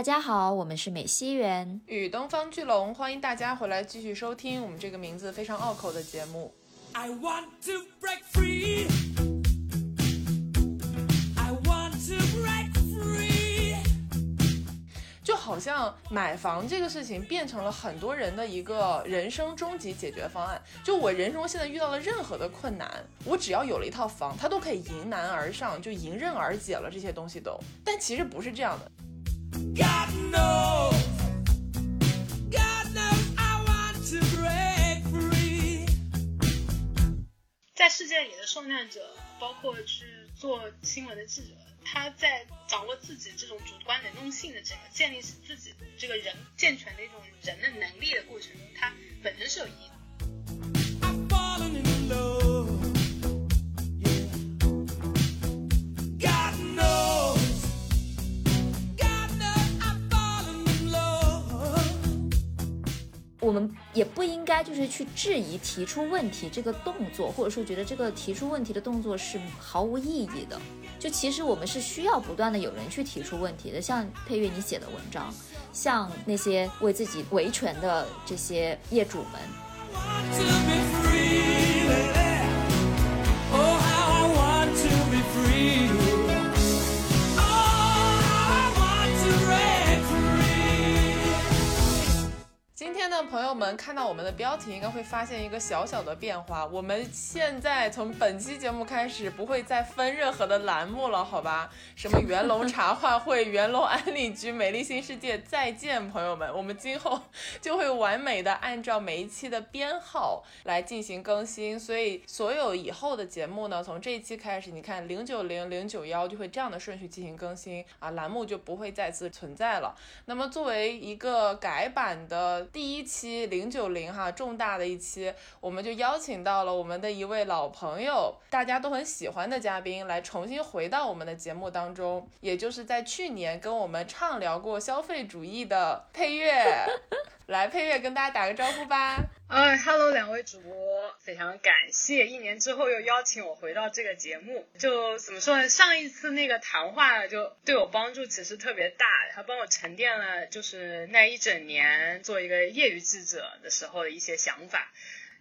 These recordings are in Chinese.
大家好，我们是美西园与东方巨龙，欢迎大家回来继续收听我们这个名字非常拗口的节目。I want to break free. I want to break free. 就好像买房这个事情变成了很多人的一个人生终极解决方案。就我人生现在遇到了任何的困难，我只要有了一套房，它都可以迎难而上，就迎刃而解了这些东西都。但其实不是这样的。God No，God No，I want to break。在世界里的受难者，包括去做新闻的记者，他在掌握自己这种主观能动性的这个建立起自己这个人健全的一种人的能力的过程中，他本身是有意义的。我们也不应该就是去质疑提出问题这个动作，或者说觉得这个提出问题的动作是毫无意义的。就其实我们是需要不断的有人去提出问题的，像配乐你写的文章，像那些为自己维权的这些业主们。今天呢，朋友们看到我们的标题，应该会发现一个小小的变化。我们现在从本期节目开始，不会再分任何的栏目了，好吧？什么元龙茶话会、元龙安利局、美丽新世界，再见，朋友们。我们今后就会完美的按照每一期的编号来进行更新，所以所有以后的节目呢，从这一期开始，你看零九零、零九幺就会这样的顺序进行更新啊，栏目就不会再次存在了。那么作为一个改版的。第一期零九零哈，重大的一期，我们就邀请到了我们的一位老朋友，大家都很喜欢的嘉宾，来重新回到我们的节目当中，也就是在去年跟我们畅聊过消费主义的配乐。来，配乐跟大家打个招呼吧。哎，Hello，两位主播，非常感谢一年之后又邀请我回到这个节目。就怎么说呢？上一次那个谈话就对我帮助其实特别大，它帮我沉淀了就是那一整年做一个业余记者的时候的一些想法。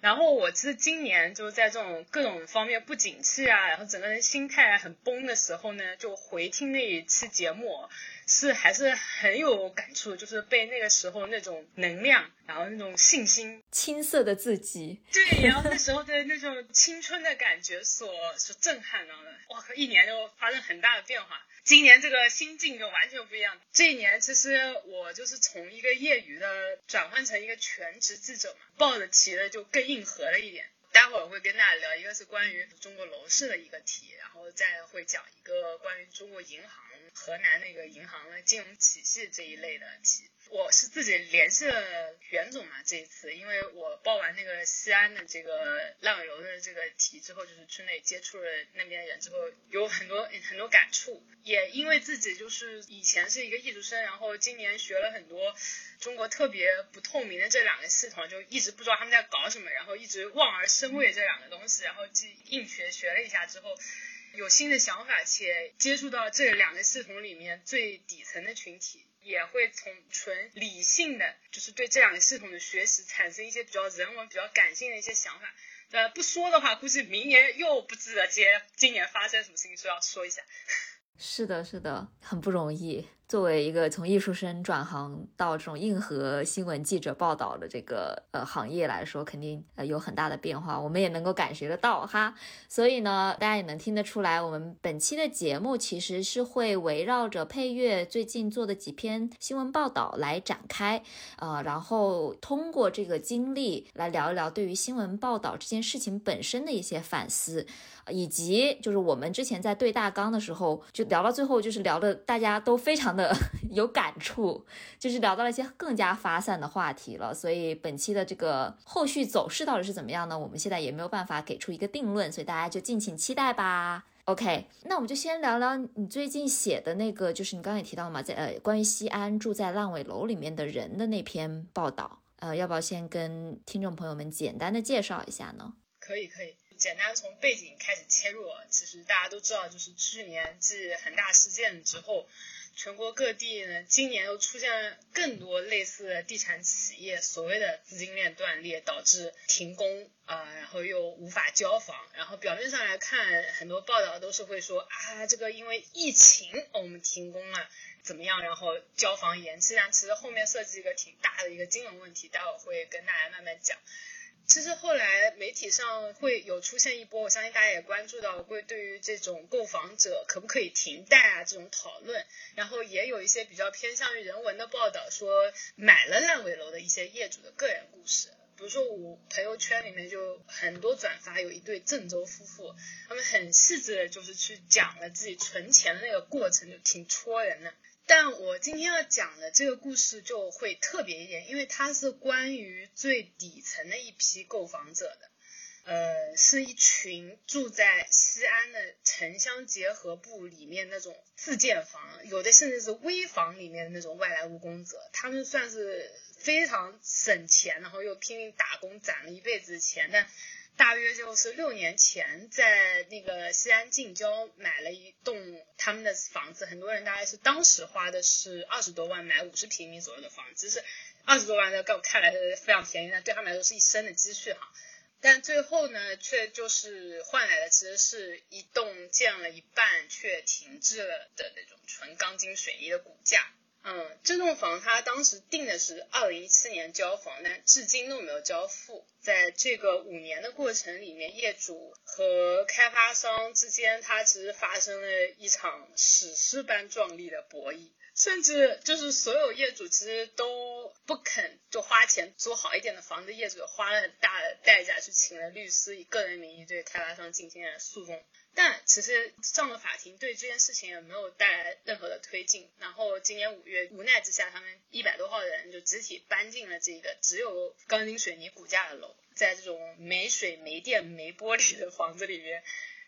然后我其实今年就在这种各种方面不景气啊，然后整个人心态很崩的时候呢，就回听那一期节目。是还是很有感触，就是被那个时候那种能量，然后那种信心，青涩的自己，对，然后那时候的那种青春的感觉所所震撼到的，哇靠，一年就发生很大的变化。今年这个心境就完全不一样。这一年其实我就是从一个业余的转换成一个全职记者嘛，报的题呢就更硬核了一点。待会儿会跟大家聊，一个是关于中国楼市的一个题，然后再会讲一个关于中国银行。河南那个银行的金融体系这一类的题，我是自己联系了袁总嘛，这一次，因为我报完那个西安的这个浪游的这个题之后，就是去那接触了那边的人之后，有很多很多感触，也因为自己就是以前是一个艺术生，然后今年学了很多中国特别不透明的这两个系统，就一直不知道他们在搞什么，然后一直望而生畏这两个东西，然后既硬学学了一下之后。有新的想法，且接触到这两个系统里面最底层的群体，也会从纯理性的，就是对这两个系统的学习产生一些比较人文、比较感性的一些想法。呃，不说的话，估计明年又不知道接今年发生什么事情，说要说一下。是的，是的，很不容易。作为一个从艺术生转行到这种硬核新闻记者报道的这个呃行业来说，肯定呃有很大的变化，我们也能够感觉得到哈。所以呢，大家也能听得出来，我们本期的节目其实是会围绕着配乐最近做的几篇新闻报道来展开，呃，然后通过这个经历来聊一聊对于新闻报道这件事情本身的一些反思，以及就是我们之前在对大纲的时候就聊到最后，就是聊的大家都非常。的 有感触，就是聊到了一些更加发散的话题了。所以本期的这个后续走势到底是怎么样呢？我们现在也没有办法给出一个定论，所以大家就敬请期待吧。OK，那我们就先聊聊你最近写的那个，就是你刚才也提到嘛，在呃关于西安住在烂尾楼里面的人的那篇报道，呃，要不要先跟听众朋友们简单的介绍一下呢？可以，可以，简单从背景开始切入。其实大家都知道，就是去年继恒大事件之后。全国各地呢，今年又出现了更多类似的地产企业所谓的资金链断裂，导致停工啊，然后又无法交房。然后表面上来看，很多报道都是会说啊，这个因为疫情我们停工了，怎么样？然后交房延期，但其实后面涉及一个挺大的一个金融问题，待会儿会跟大家慢慢讲。其实后来媒体上会有出现一波，我相信大家也关注到，会对于这种购房者可不可以停贷啊这种讨论，然后也有一些比较偏向于人文的报道，说买了烂尾楼的一些业主的个人故事。比如说我朋友圈里面就很多转发，有一对郑州夫妇，他们很细致的就是去讲了自己存钱的那个过程，就挺戳人的。但我今天要讲的这个故事就会特别一点，因为它是关于最底层的一批购房者的，呃，是一群住在西安的城乡结合部里面那种自建房，有的甚至是危房里面的那种外来务工者，他们算是非常省钱，然后又拼命打工攒了一辈子钱，但。大约就是六年前，在那个西安近郊买了一栋他们的房子，很多人大概是当时花的是二十多万买五十平米左右的房子，是二十多万在我看来是非常便宜，但对他们来说是一生的积蓄哈。但最后呢，却就是换来的其实是一栋建了一半却停滞了的那种纯钢筋水泥的骨架。嗯，这栋房它当时定的是二零一七年交房，但至今都没有交付。在这个五年的过程里面，业主和开发商之间，它其实发生了一场史诗般壮丽的博弈，甚至就是所有业主其实都不肯就花钱租好一点的房子，业主花了很大的代价去请了律师，以个人名义对开发商进行了诉讼。但其实上了法庭，对这件事情也没有带来任何的推进。然后今年五月，无奈之下，他们一百多号人就集体搬进了这个只有钢筋水泥骨架的楼，在这种没水、没电、没玻璃的房子里面，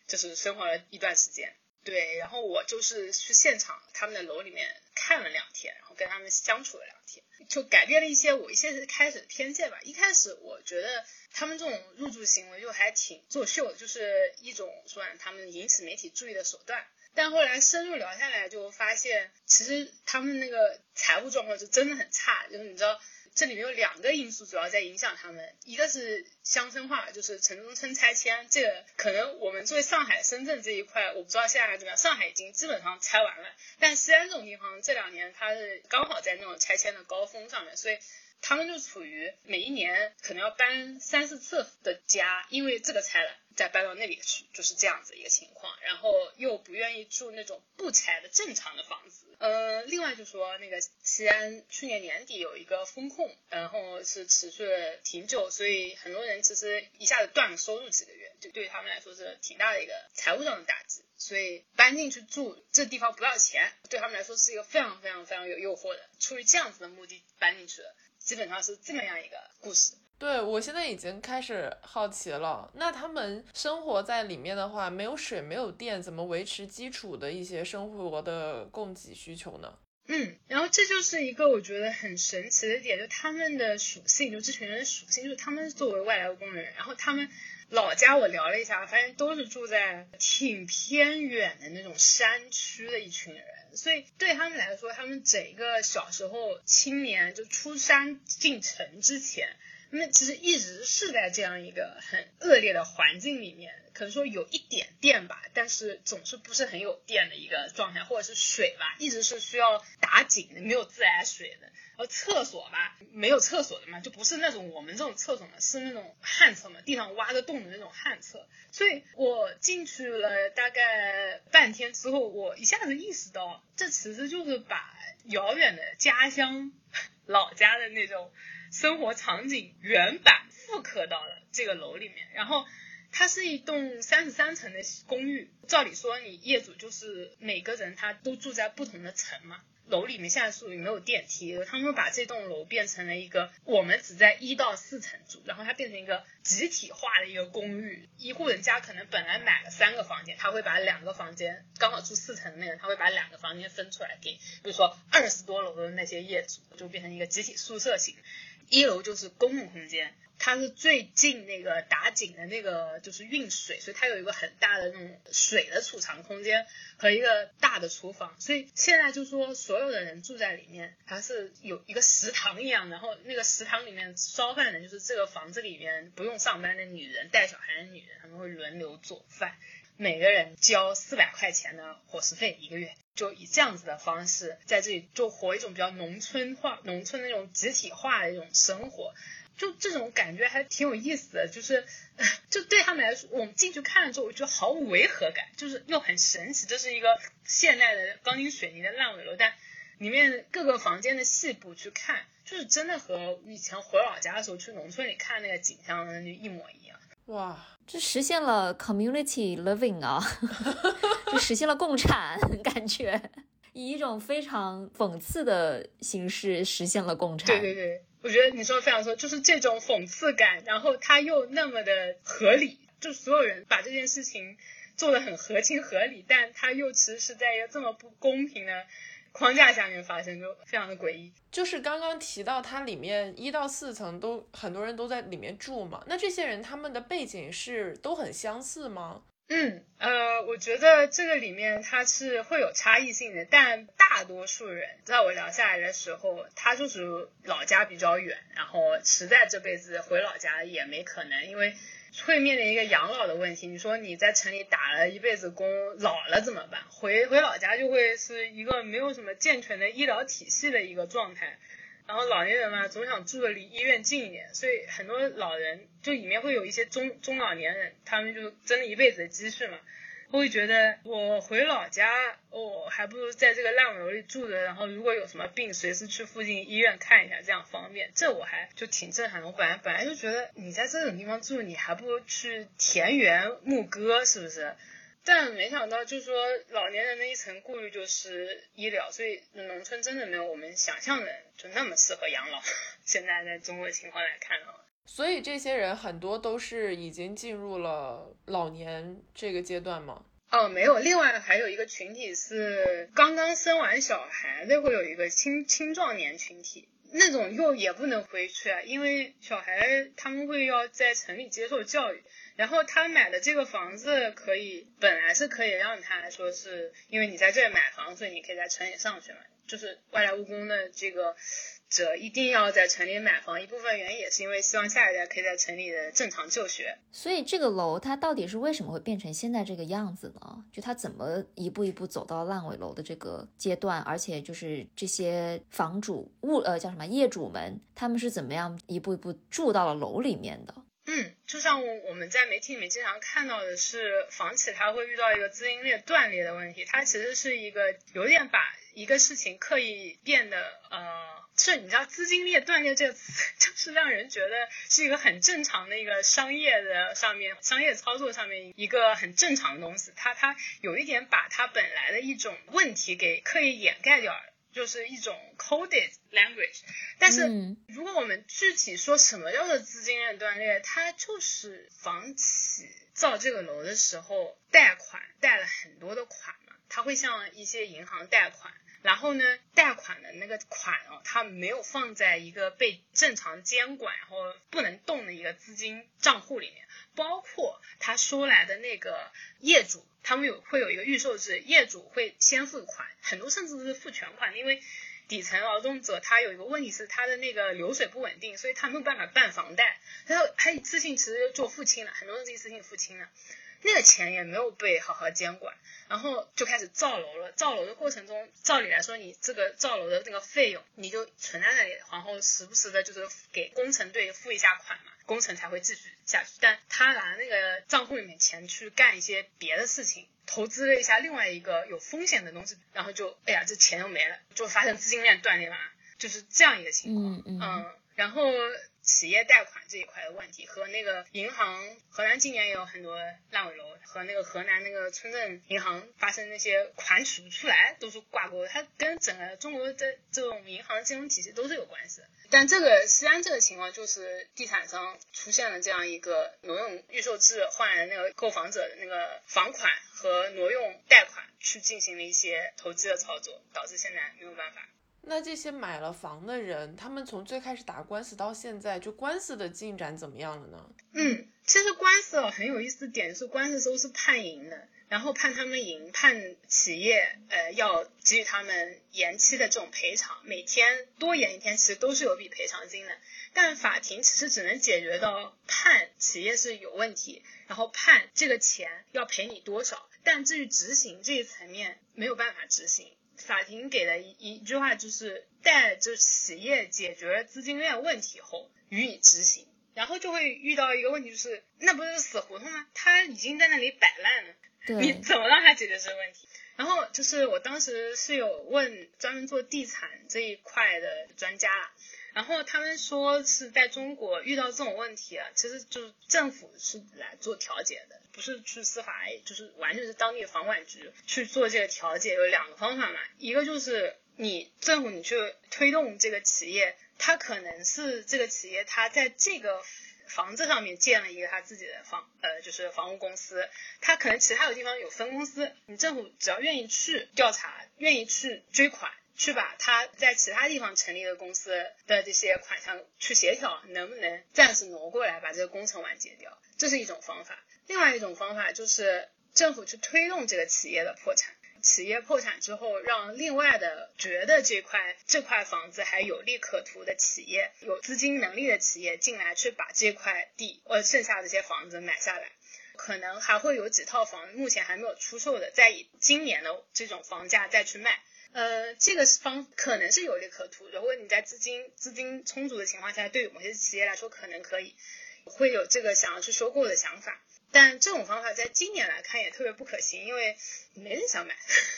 就是生活了一段时间。对，然后我就是去现场他们的楼里面看了两天，然后跟他们相处了两天，就改变了一些我一些开始的偏见吧。一开始我觉得。他们这种入住行为就还挺作秀，就是一种说他们引起媒体注意的手段。但后来深入聊下来，就发现其实他们那个财务状况是真的很差。就是你知道，这里面有两个因素主要在影响他们，一个是乡村化，就是城中村拆迁。这个可能我们作为上海、深圳这一块，我不知道现在还怎么样。上海已经基本上拆完了，但西安这种地方这两年它是刚好在那种拆迁的高峰上面，所以。他们就处于每一年可能要搬三四次的家，因为这个拆了再搬到那里去，就是这样子一个情况。然后又不愿意住那种不拆的正常的房子。呃，另外就说那个西安去年年底有一个风控，然后是持续了挺久，所以很多人其实一下子断了收入几个月，就对于他们来说是挺大的一个财务上的打击。所以搬进去住，这地方不要钱，对他们来说是一个非常非常非常有诱惑的。出于这样子的目的搬进去了。基本上是这么样一个故事。对我现在已经开始好奇了，那他们生活在里面的话，没有水没有电，怎么维持基础的一些生活的供给需求呢？嗯，然后这就是一个我觉得很神奇的点，就他们的属性，就这群人的属性，就是他们作为外来务工人，然后他们老家我聊了一下，发现都是住在挺偏远的那种山区的一群人。所以对他们来说，他们整个小时候、青年就出山进城之前，那其实一直是在这样一个很恶劣的环境里面。可能说有一点电吧，但是总是不是很有电的一个状态，或者是水吧，一直是需要打井，没有自来水的。然后厕所吧，没有厕所的嘛，就不是那种我们这种厕所嘛，是那种旱厕嘛，地上挖个洞的那种旱厕。所以我进去了大概半天之后，我一下子意识到，这其实就是把遥远的家乡、老家的那种生活场景原版复刻到了这个楼里面，然后。它是一栋三十三层的公寓，照理说你业主就是每个人他都住在不同的层嘛。楼里面现在属于没有电梯，他们把这栋楼变成了一个我们只在一到四层住，然后它变成一个集体化的一个公寓。一户人家可能本来买了三个房间，他会把两个房间刚好住四层的那个，他会把两个房间分出来给，比如说二十多楼的那些业主，就变成一个集体宿舍型。一楼就是公共空间。它是最近那个打井的那个就是运水，所以它有一个很大的那种水的储藏空间和一个大的厨房，所以现在就说所有的人住在里面，它是有一个食堂一样，然后那个食堂里面烧饭的就是这个房子里面不用上班的女人，带小孩的女人，他们会轮流做饭，每个人交四百块钱的伙食费一个月，就以这样子的方式在这里就活一种比较农村化、农村那种集体化的一种生活。就这种感觉还挺有意思的，就是 就对他们来说，我们进去看了之后，我觉得毫无违和感，就是又很神奇。这是一个现代的钢筋水泥的烂尾楼，但里面各个房间的细部去看，就是真的和以前回老家的时候去农村里看那个景象就一模一样。哇，这实现了 community living 啊，就实现了共产感觉，以一种非常讽刺的形式实现了共产。对对对。我觉得你说的非常说，就是这种讽刺感，然后它又那么的合理，就所有人把这件事情做的很合情合理，但它又其实是在一个这么不公平的框架下面发生，就非常的诡异。就是刚刚提到它里面一到四层都很多人都在里面住嘛，那这些人他们的背景是都很相似吗？嗯，呃，我觉得这个里面它是会有差异性的，但大多数人在我聊下来的时候，他就是老家比较远，然后实在这辈子回老家也没可能，因为会面临一个养老的问题。你说你在城里打了一辈子工，老了怎么办？回回老家就会是一个没有什么健全的医疗体系的一个状态。然后老年人嘛，总想住的离医院近一点，所以很多老人就里面会有一些中中老年人，他们就挣了一辈子的积蓄嘛，会觉得我回老家，我还不如在这个烂尾楼里住着，然后如果有什么病，随时去附近医院看一下，这样方便。这我还就挺震撼的。我本来本来就觉得你在这种地方住，你还不如去田园牧歌，是不是？但没想到，就是说老年人的一层顾虑就是医疗，所以农村真的没有我们想象的就那么适合养老。现在在中国情况来看的话，所以这些人很多都是已经进入了老年这个阶段吗？哦，没有，另外还有一个群体是刚刚生完小孩的，会有一个青青壮年群体，那种又也不能回去啊，因为小孩他们会要在城里接受教育。然后他买的这个房子可以，本来是可以让他说是因为你在这里买房，所以你可以在城里上学嘛。就是外来务工的这个者一定要在城里买房，一部分原因也是因为希望下一代可以在城里的正常就学。所以这个楼它到底是为什么会变成现在这个样子呢？就它怎么一步一步走到烂尾楼的这个阶段？而且就是这些房主物呃叫什么业主们，他们是怎么样一步一步住到了楼里面的？嗯，就像我们在媒体里面经常看到的是，房企它会遇到一个资金链断裂的问题，它其实是一个有点把一个事情刻意变得呃，是你知道资金链断裂这个词，就是让人觉得是一个很正常的一个商业的上面商业操作上面一个很正常的东西，它它有一点把它本来的一种问题给刻意掩盖掉了。就是一种 coded language，但是如果我们具体说什么叫做资金链断裂，它就是房企造这个楼的时候贷款贷了很多的款嘛，它会向一些银行贷款，然后呢，贷款的那个款哦，它没有放在一个被正常监管然后不能动的一个资金账户里面，包括他说来的那个业主。他们有会有一个预售制，业主会先付款，很多甚至是付全款，因为底层劳动者他有一个问题是他的那个流水不稳定，所以他没有办法办房贷，然后他一次性其实就付清了，很多人是一次性付清了，那个钱也没有被好好监管，然后就开始造楼了。造楼的过程中，照理来说，你这个造楼的那个费用你就存在那里，然后时不时的就是给工程队付一下款嘛。工程才会继续下去，但他拿那个账户里面钱去干一些别的事情，投资了一下另外一个有风险的东西，然后就哎呀，这钱又没了，就发生资金链断裂嘛，就是这样一个情况。嗯嗯，然后。企业贷款这一块的问题和那个银行，河南今年也有很多烂尾楼，和那个河南那个村镇银行发生那些款取不出来都是挂钩的，它跟整个中国的这种银行金融体系都是有关系的。但这个西安这个情况就是地产商出现了这样一个挪用预售制换那个购房者的那个房款和挪用贷款去进行了一些投机的操作，导致现在没有办法。那这些买了房的人，他们从最开始打官司到现在，就官司的进展怎么样了呢？嗯，其实官司很有意思的点是，官司都是判赢的。然后判他们赢，判企业呃要给予他们延期的这种赔偿，每天多延一天，其实都是有笔赔偿金的。但法庭其实只能解决到判企业是有问题，然后判这个钱要赔你多少。但至于执行这一层面，没有办法执行。法庭给的一一句话就是，待就企业解决资金链问题后予以执行。然后就会遇到一个问题，就是那不是死胡同吗？他已经在那里摆烂了。你怎么让他解决这个问题？然后就是我当时是有问专门做地产这一块的专家，然后他们说是在中国遇到这种问题啊，其实就是政府是来做调解的，不是去司法，就是完全是当地房管局去做这个调解。有两个方法嘛，一个就是你政府你去推动这个企业，它可能是这个企业它在这个。房子上面建了一个他自己的房，呃，就是房屋公司，他可能其他的地方有分公司，你政府只要愿意去调查，愿意去追款，去把他在其他地方成立的公司的这些款项去协调，能不能暂时挪过来把这个工程完结掉，这是一种方法。另外一种方法就是政府去推动这个企业的破产。企业破产之后，让另外的觉得这块这块房子还有利可图的企业，有资金能力的企业进来，去把这块地呃剩下这些房子买下来，可能还会有几套房目前还没有出售的，再以今年的这种房价再去卖，呃，这个方可能是有利可图。如果你在资金资金充足的情况下，对于某些企业来说可能可以会有这个想要去收购的想法。但这种方法在今年来看也特别不可行，因为没人想买，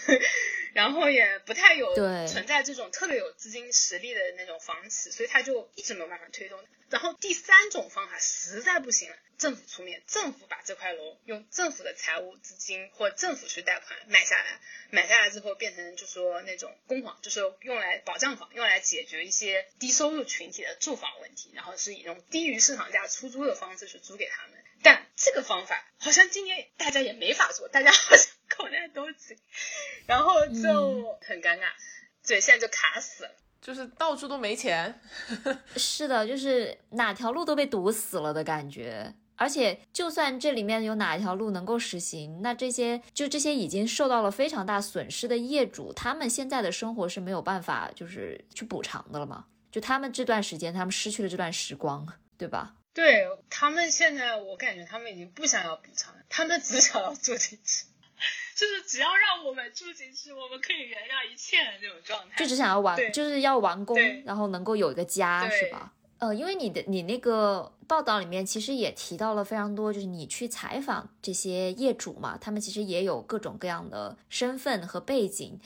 然后也不太有存在这种特别有资金实力的那种房企，所以他就一直没有办法推动。然后第三种方法实在不行了，政府出面，政府把这块楼用政府的财务资金或政府去贷款买下来，买下来之后变成就说那种公房，就是用来保障房，用来解决一些低收入群体的住房问题，然后是以那种低于市场价出租的方式去租给他们。但这个方法好像今年大家也没法做，大家好像口袋都紧，然后就很尴尬，对，现在就卡死了，就是到处都没钱。是的，就是哪条路都被堵死了的感觉。而且，就算这里面有哪一条路能够实行，那这些就这些已经受到了非常大损失的业主，他们现在的生活是没有办法就是去补偿的了嘛？就他们这段时间，他们失去了这段时光，对吧？对他们现在，我感觉他们已经不想要补偿，他们只想要住进去，就是只要让我们住进去，我们可以原谅一切的那种状态。就只想要完，就是要完工，然后能够有一个家，是吧？呃，因为你的你那个报道里面其实也提到了非常多，就是你去采访这些业主嘛，他们其实也有各种各样的身份和背景。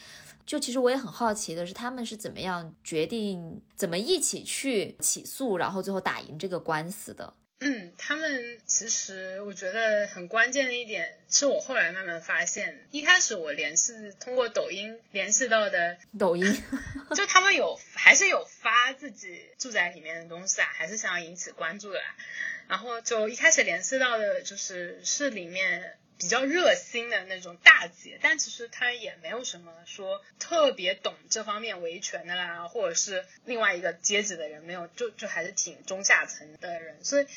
就其实我也很好奇的是，他们是怎么样决定怎么一起去起诉，然后最后打赢这个官司的？嗯，他们其实我觉得很关键的一点，是我后来慢慢发现，一开始我联系通过抖音联系到的抖音，就他们有还是有发自己住宅里面的东西啊，还是想要引起关注的，然后就一开始联系到的就是是里面。比较热心的那种大姐，但其实她也没有什么说特别懂这方面维权的啦，或者是另外一个阶级的人，没有，就就还是挺中下层的人，所以。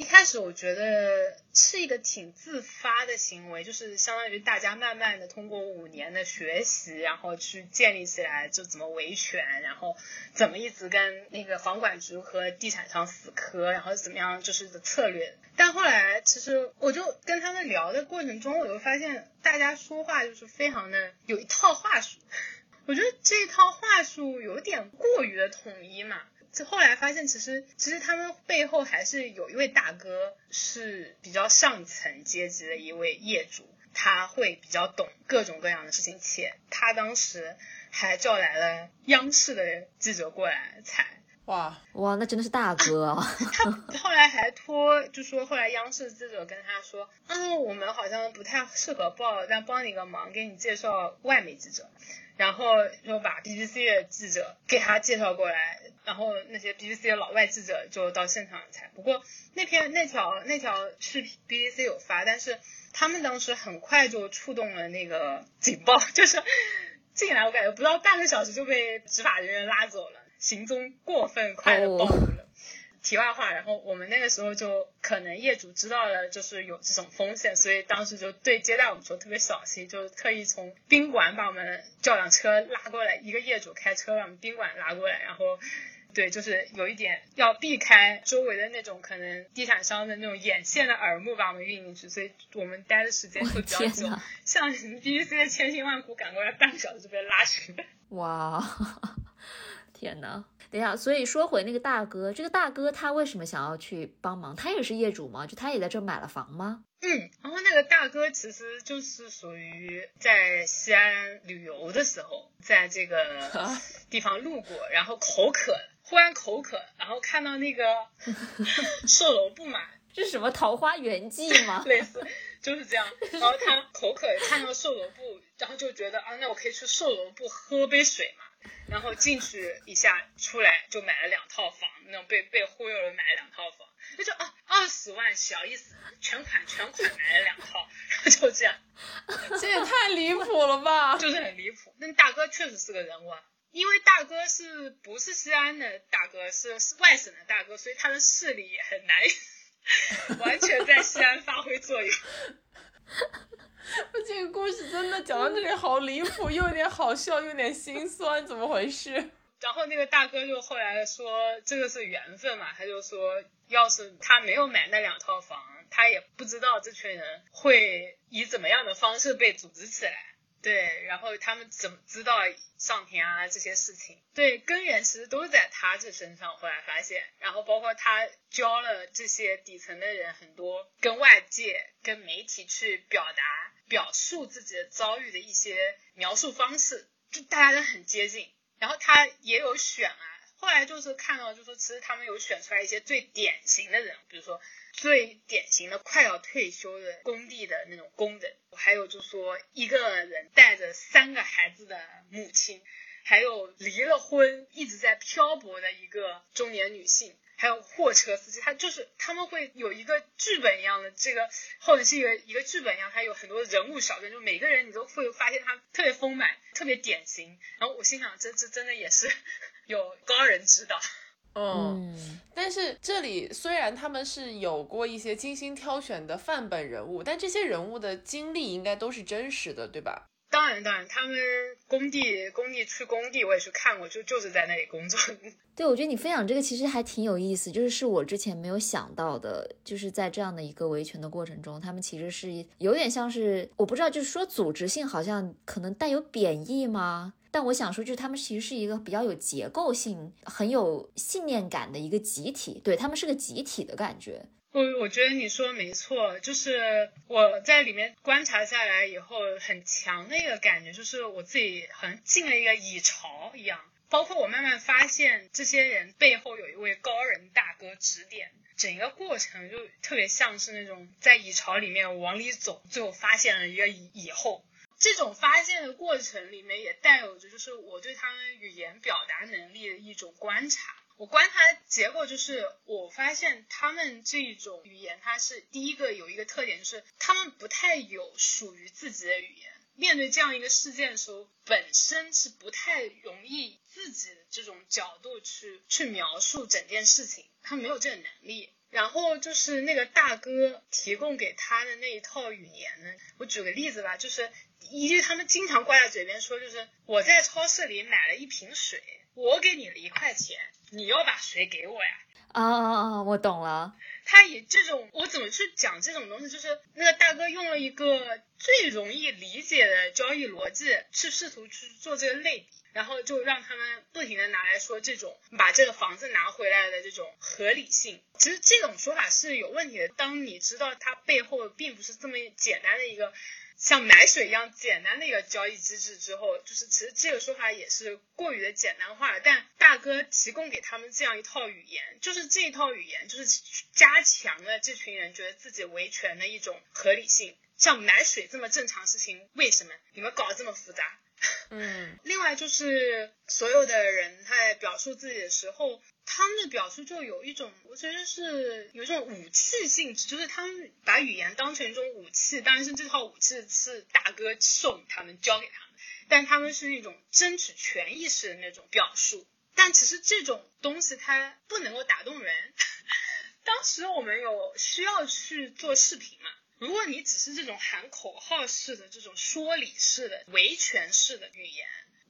一开始我觉得是一个挺自发的行为，就是相当于大家慢慢的通过五年的学习，然后去建立起来，就怎么维权，然后怎么一直跟那个房管局和地产商死磕，然后怎么样就是的策略。但后来其实我就跟他们聊的过程中，我就发现大家说话就是非常的有一套话术，我觉得这一套话术有点过于的统一嘛。就后来发现，其实其实他们背后还是有一位大哥，是比较上层阶级的一位业主，他会比较懂各种各样的事情，且他当时还叫来了央视的记者过来采。哇哇，那真的是大哥。他 后来还托，就说后来央视记者跟他说，嗯，我们好像不太适合报，但帮你个忙，给你介绍外媒记者。然后就把 BBC 的记者给他介绍过来，然后那些 BBC 的老外记者就到现场采。不过那篇那条那条视频 BBC 有发，但是他们当时很快就触动了那个警报，就是进来，我感觉不到半个小时就被执法人员拉走了，行踪过分快的暴露了。题外话，然后我们那个时候就可能业主知道了，就是有这种风险，所以当时就对接待我们说特别小心，就特意从宾馆把我们叫辆车拉过来，一个业主开车把我们宾馆拉过来，然后对，就是有一点要避开周围的那种可能地产商的那种眼线的耳目把我们运进去，所以我们待的时间会比较久，像 BBC 的千辛万苦赶过来半个小时就被拉去。哇，天哪！等一下，所以说回那个大哥，这个大哥他为什么想要去帮忙？他也是业主吗？就他也在这买了房吗？嗯，然后那个大哥其实就是属于在西安旅游的时候，在这个地方路过，然后口渴，忽然口渴，然后看到那个 售楼部嘛，这是什么桃花源记吗？类似就是这样，然后他口渴看到售楼部，然后就觉得啊，那我可以去售楼部喝杯水嘛。然后进去一下，出来就买了两套房，那种被被忽悠了买了两套房，那就啊二十万小意思，全款全款买了两套，然后就这样，这也太离谱了吧？就是很离谱。那大哥确实是个人物，啊，因为大哥是不是西安的大哥，是是外省的大哥，所以他的势力也很难 完全在西安发挥作用。这个故事真的讲到这里好离谱，又有点好笑，又有点心酸，怎么回事？然后那个大哥就后来说，这个是缘分嘛，他就说，要是他没有买那两套房，他也不知道这群人会以怎么样的方式被组织起来。对，然后他们怎么知道上天啊这些事情？对，根源其实都在他这身上。后来发现，然后包括他教了这些底层的人很多跟外界、跟媒体去表达、表述自己的遭遇的一些描述方式，就大家都很接近。然后他也有选啊，后来就是看到，就说其实他们有选出来一些最典型的人，比如说。最典型的快要退休的工地的那种工人，还有就说一个人带着三个孩子的母亲，还有离了婚一直在漂泊的一个中年女性，还有货车司机，他就是他们会有一个剧本一样的这个，或者是一个一个剧本一样，他有很多人物小传，就每个人你都会发现他特别丰满，特别典型。然后我心想，这这真的也是 有高人指导。嗯，但是这里虽然他们是有过一些精心挑选的范本人物，但这些人物的经历应该都是真实的，对吧？当然，当然，他们工地工地去工地，我也去看过，就就是在那里工作。对，我觉得你分享这个其实还挺有意思，就是是我之前没有想到的，就是在这样的一个维权的过程中，他们其实是有点像是，我不知道，就是说组织性好像可能带有贬义吗？但我想说，就是他们其实是一个比较有结构性、很有信念感的一个集体，对他们是个集体的感觉。我我觉得你说的没错，就是我在里面观察下来以后，很强的一个感觉，就是我自己好像进了一个蚁巢一样。包括我慢慢发现，这些人背后有一位高人大哥指点，整个过程就特别像是那种在蚁巢里面往里走，最后发现了一个蚁蚁后。这种发现的过程里面也带有着，就是我对他们语言表达能力的一种观察。我观察结果就是，我发现他们这种语言，它是第一个有一个特点，就是他们不太有属于自己的语言。面对这样一个事件的时候，本身是不太容易自己的这种角度去去描述整件事情，他没有这个能力。然后就是那个大哥提供给他的那一套语言呢，我举个例子吧，就是。一句他们经常挂在嘴边说，就是我在超市里买了一瓶水，我给你了一块钱，你要把谁给我呀？啊啊啊！我懂了。他以这种，我怎么去讲这种东西？就是那个大哥用了一个最容易理解的交易逻辑，去试图去做这个类比，然后就让他们不停的拿来说这种把这个房子拿回来的这种合理性。其实这种说法是有问题的。当你知道它背后并不是这么简单的一个。像买水一样简单的一个交易机制之后，就是其实这个说法也是过于的简单化了。但大哥提供给他们这样一套语言，就是这一套语言，就是加强了这群人觉得自己维权的一种合理性。像买水这么正常事情，为什么你们搞得这么复杂？嗯，另外就是所有的人在表述自己的时候，他们的表述就有一种，我觉得是有一种武器性质，就是他们把语言当成一种武器，当然是这套武器是大哥送他们，教给他们，但他们是一种争取权益式的那种表述。但其实这种东西它不能够打动人。当时我们有需要去做视频嘛？如果你只是这种喊口号式的、这种说理式的、维权式的语言，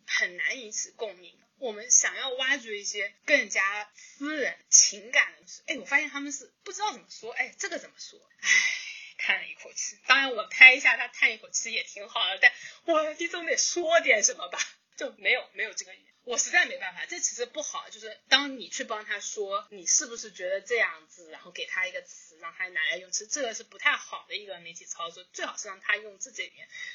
很难引起共鸣。我们想要挖掘一些更加私人情感的东西。哎，我发现他们是不知道怎么说。哎，这个怎么说？哎，叹了一口气。当然，我拍一下他叹一口气也挺好的，但我你总得说点什么吧？就没有没有这个。我实在没办法，这其实不好。就是当你去帮他说，你是不是觉得这样子，然后给他一个词，让他拿来用，其实这个是不太好的一个媒体操作。最好是让他用自己。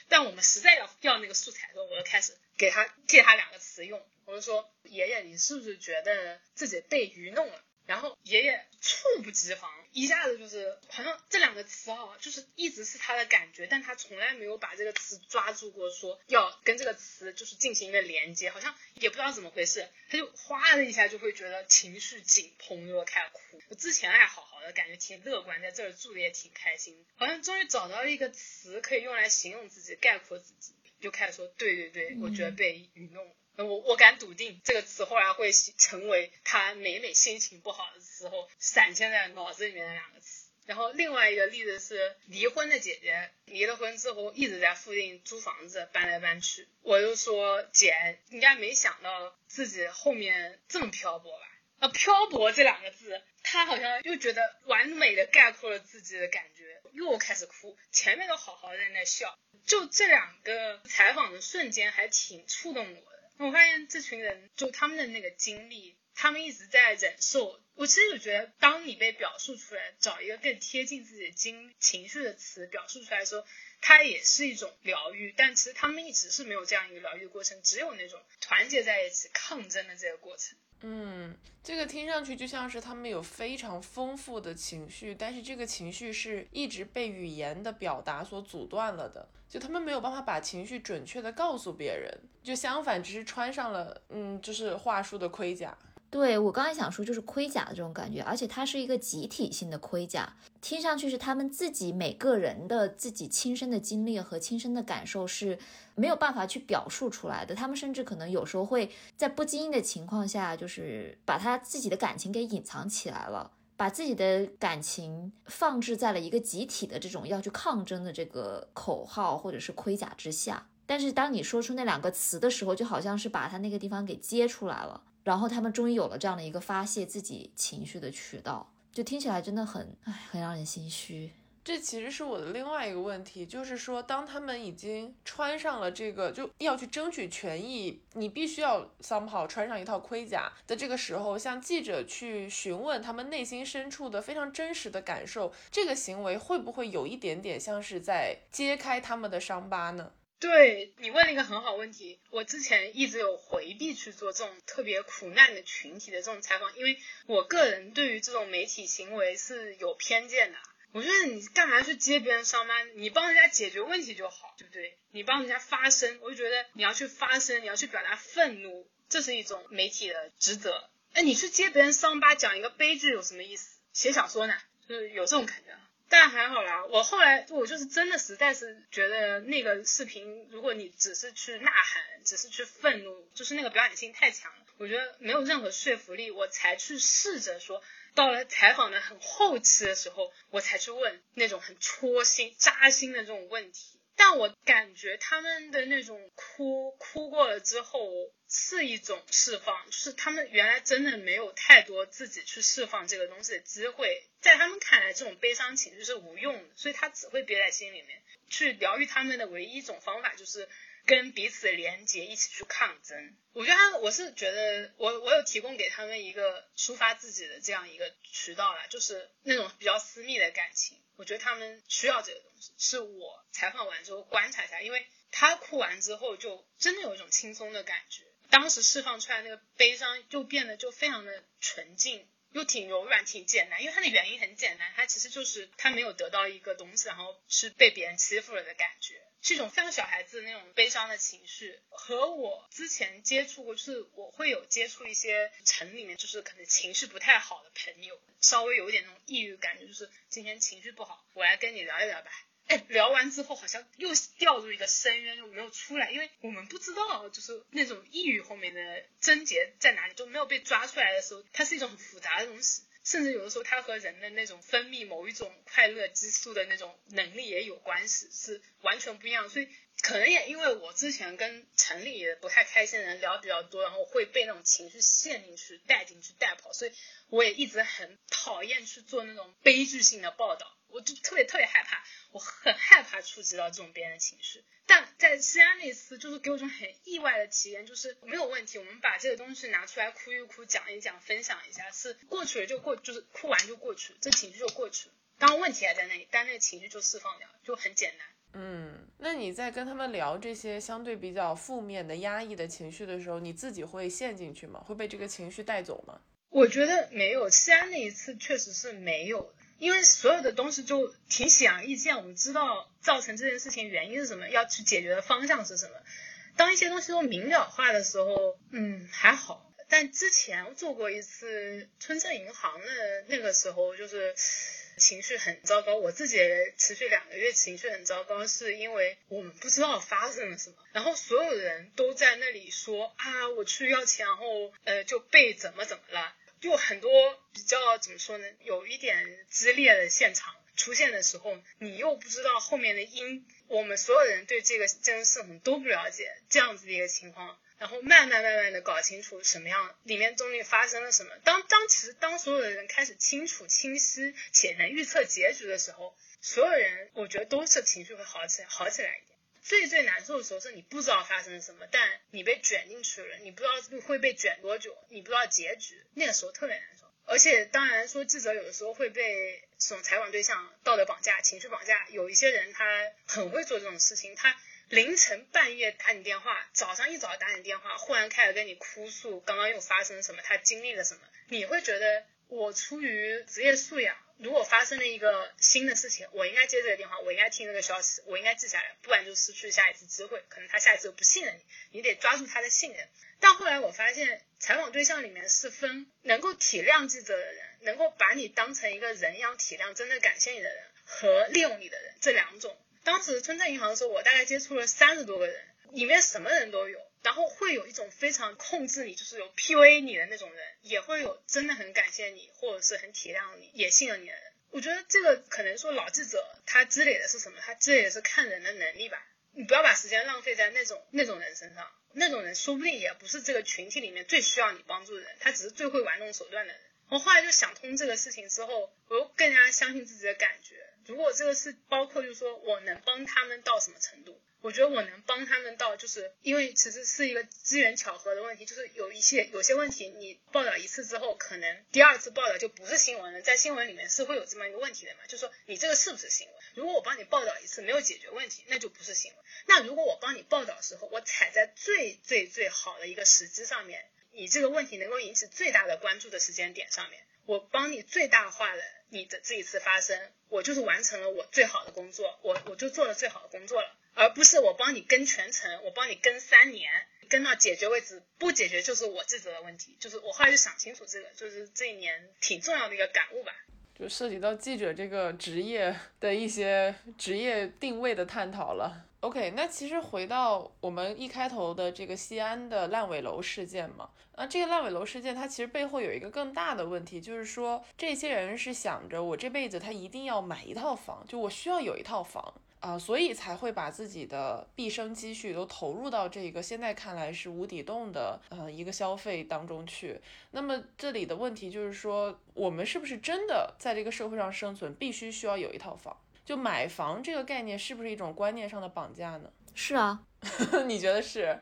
但我们实在要要那个素材的时候，我就开始给他借他两个词用。我就说，爷爷，你是不是觉得自己被愚弄了？然后爷爷猝不及防，一下子就是好像这两个词啊，就是一直是他的感觉，但他从来没有把这个词抓住过，说要跟这个词就是进行一个连接，好像也不知道怎么回事，他就哗的一下就会觉得情绪紧绷，就开始哭。我之前还好好的，感觉挺乐观，在这儿住的也挺开心，好像终于找到了一个词可以用来形容自己、概括自己，就开始说对对对，我觉得被愚弄。我我敢笃定，这个词后来会成为他每每心情不好的时候闪现在脑子里面的两个词。然后另外一个例子是离婚的姐姐，离了婚之后一直在附近租房子，搬来搬去。我就说姐，应该没想到自己后面这么漂泊吧？啊，漂泊这两个字，他好像又觉得完美的概括了自己的感觉，又开始哭。前面都好好的在那笑，就这两个采访的瞬间还挺触动我的。我发现这群人就他们的那个经历，他们一直在忍受。我其实就觉得，当你被表述出来，找一个更贴近自己的经情绪的词表述出来的时候，它也是一种疗愈。但其实他们一直是没有这样一个疗愈的过程，只有那种团结在一起抗争的这个过程。嗯，这个听上去就像是他们有非常丰富的情绪，但是这个情绪是一直被语言的表达所阻断了的。就他们没有办法把情绪准确的告诉别人，就相反，只是穿上了嗯，就是话术的盔甲。对我刚才想说，就是盔甲的这种感觉，而且它是一个集体性的盔甲，听上去是他们自己每个人的自己亲身的经历和亲身的感受是没有办法去表述出来的。他们甚至可能有时候会在不经意的情况下，就是把他自己的感情给隐藏起来了。把自己的感情放置在了一个集体的这种要去抗争的这个口号或者是盔甲之下，但是当你说出那两个词的时候，就好像是把他那个地方给揭出来了，然后他们终于有了这样的一个发泄自己情绪的渠道，就听起来真的很唉，很让人心虚。这其实是我的另外一个问题，就是说，当他们已经穿上了这个，就要去争取权益，你必须要 somehow 穿上一套盔甲的这个时候，向记者去询问他们内心深处的非常真实的感受，这个行为会不会有一点点像是在揭开他们的伤疤呢？对你问了一个很好问题，我之前一直有回避去做这种特别苦难的群体的这种采访，因为我个人对于这种媒体行为是有偏见的。我觉得你干嘛去揭别人伤疤？你帮人家解决问题就好，对不对？你帮人家发声，我就觉得你要去发声，你要去表达愤怒，这是一种媒体的职责。哎，你去揭别人伤疤，讲一个悲剧有什么意思？写小说呢，就是有这种感觉。那还好啦，我后来我就是真的实在是觉得那个视频，如果你只是去呐喊，只是去愤怒，就是那个表演性太强了，我觉得没有任何说服力，我才去试着说。到了采访的很后期的时候，我才去问那种很戳心、扎心的这种问题。但我感觉他们的那种哭哭过了之后，是一种释放，就是他们原来真的没有太多自己去释放这个东西的机会。在他们看来，这种悲伤情绪是无用的，所以他只会憋在心里面。去疗愈他们的唯一一种方法就是。跟彼此连接，一起去抗争。我觉得他，我是觉得我我有提供给他们一个抒发自己的这样一个渠道啦，就是那种比较私密的感情。我觉得他们需要这个东西。是我采访完之后观察一下，因为他哭完之后就真的有一种轻松的感觉，当时释放出来那个悲伤就变得就非常的纯净，又挺柔软、挺简单。因为他的原因很简单，他其实就是他没有得到一个东西，然后是被别人欺负了的感觉。是一种非常小孩子的那种悲伤的情绪，和我之前接触过，就是我会有接触一些城里面，就是可能情绪不太好的朋友，稍微有一点那种抑郁感觉，就是今天情绪不好，我来跟你聊一聊吧。哎，聊完之后好像又掉入一个深渊，就没有出来，因为我们不知道，就是那种抑郁后面的症结在哪里，就没有被抓出来的时候，它是一种很复杂的东西。甚至有的时候，它和人的那种分泌某一种快乐激素的那种能力也有关系，是完全不一样。所以可能也因为我之前跟城里不太开心的人聊比较多，然后会被那种情绪陷进去、带进去、带跑，所以我也一直很讨厌去做那种悲剧性的报道。我就特别特别害怕，我很害怕触及到这种别人的情绪。但在西安那次，就是给我一种很意外的体验，就是没有问题，我们把这个东西拿出来哭一哭，讲一讲，分享一下，是过去了就过，就是哭完就过去，这情绪就过去了。当然问题还在那里，但那个情绪就释放掉，就很简单。嗯，那你在跟他们聊这些相对比较负面的、压抑的情绪的时候，你自己会陷进去吗？会被这个情绪带走吗？我觉得没有，西安那一次确实是没有。因为所有的东西就挺显而易见，我们知道造成这件事情原因是什么，要去解决的方向是什么。当一些东西都明了化的时候，嗯，还好。但之前做过一次村镇银行的那个时候，就是情绪很糟糕，我自己持续两个月情绪很糟糕，是因为我们不知道发生了什么，然后所有人都在那里说啊，我去要钱，然后呃就被怎么怎么了。就很多比较怎么说呢，有一点激烈的现场出现的时候，你又不知道后面的因，我们所有人对这个真实可能都不了解，这样子的一个情况，然后慢慢慢慢的搞清楚什么样里面中间发生了什么。当当其实当所有的人开始清楚、清晰且能预测结局的时候，所有人我觉得都是情绪会好起来，好起来一点。最最难受的时候是你不知道发生了什么，但你被卷进去了，你不知道会被卷多久，你不知道结局，那个时候特别难受。而且当然说记者有的时候会被这种采访对象道德绑架、情绪绑架，有一些人他很会做这种事情，他凌晨半夜打你电话，早上一早打你电话，忽然开始跟你哭诉刚刚又发生了什么，他经历了什么，你会觉得我出于职业素养。如果发生了一个新的事情，我应该接这个电话，我应该听这个消息，我应该记下来，不然就失去下一次机会。可能他下一次又不信任你，你得抓住他的信任。但后来我发现，采访对象里面是分能够体谅记者的人，能够把你当成一个人一样体谅、真的感谢你的人，和利用你的人这两种。当时村镇银行的时候，我大概接触了三十多个人，里面什么人都有。然后会有一种非常控制你，就是有 PUA 你的那种人，也会有真的很感谢你，或者是很体谅你，也信任你的人。我觉得这个可能说老记者他积累的是什么？他积累的是看人的能力吧。你不要把时间浪费在那种那种人身上，那种人说不定也不是这个群体里面最需要你帮助的人，他只是最会玩弄手段的人。我后来就想通这个事情之后，我又更加相信自己的感觉。如果这个是包括，就是说我能帮他们到什么程度？我觉得我能帮他们到，就是因为其实是一个机缘巧合的问题，就是有一些有些问题，你报道一次之后，可能第二次报道就不是新闻了，在新闻里面是会有这么一个问题的嘛，就是说你这个是不是新闻？如果我帮你报道一次没有解决问题，那就不是新闻。那如果我帮你报道时候，我踩在最最最好的一个时机上面，你这个问题能够引起最大的关注的时间点上面，我帮你最大化了你的这一次发生，我就是完成了我最好的工作，我我就做了最好的工作了。而不是我帮你跟全程，我帮你跟三年，跟到解决为止，不解决就是我自责的问题。就是我后来就想清楚这个，就是这一年挺重要的一个感悟吧。就涉及到记者这个职业的一些职业定位的探讨了。OK，那其实回到我们一开头的这个西安的烂尾楼事件嘛，那这个烂尾楼事件它其实背后有一个更大的问题，就是说这些人是想着我这辈子他一定要买一套房，就我需要有一套房。啊，所以才会把自己的毕生积蓄都投入到这个现在看来是无底洞的呃一个消费当中去。那么这里的问题就是说，我们是不是真的在这个社会上生存，必须需要有一套房？就买房这个概念是不是一种观念上的绑架呢？是啊，你觉得是？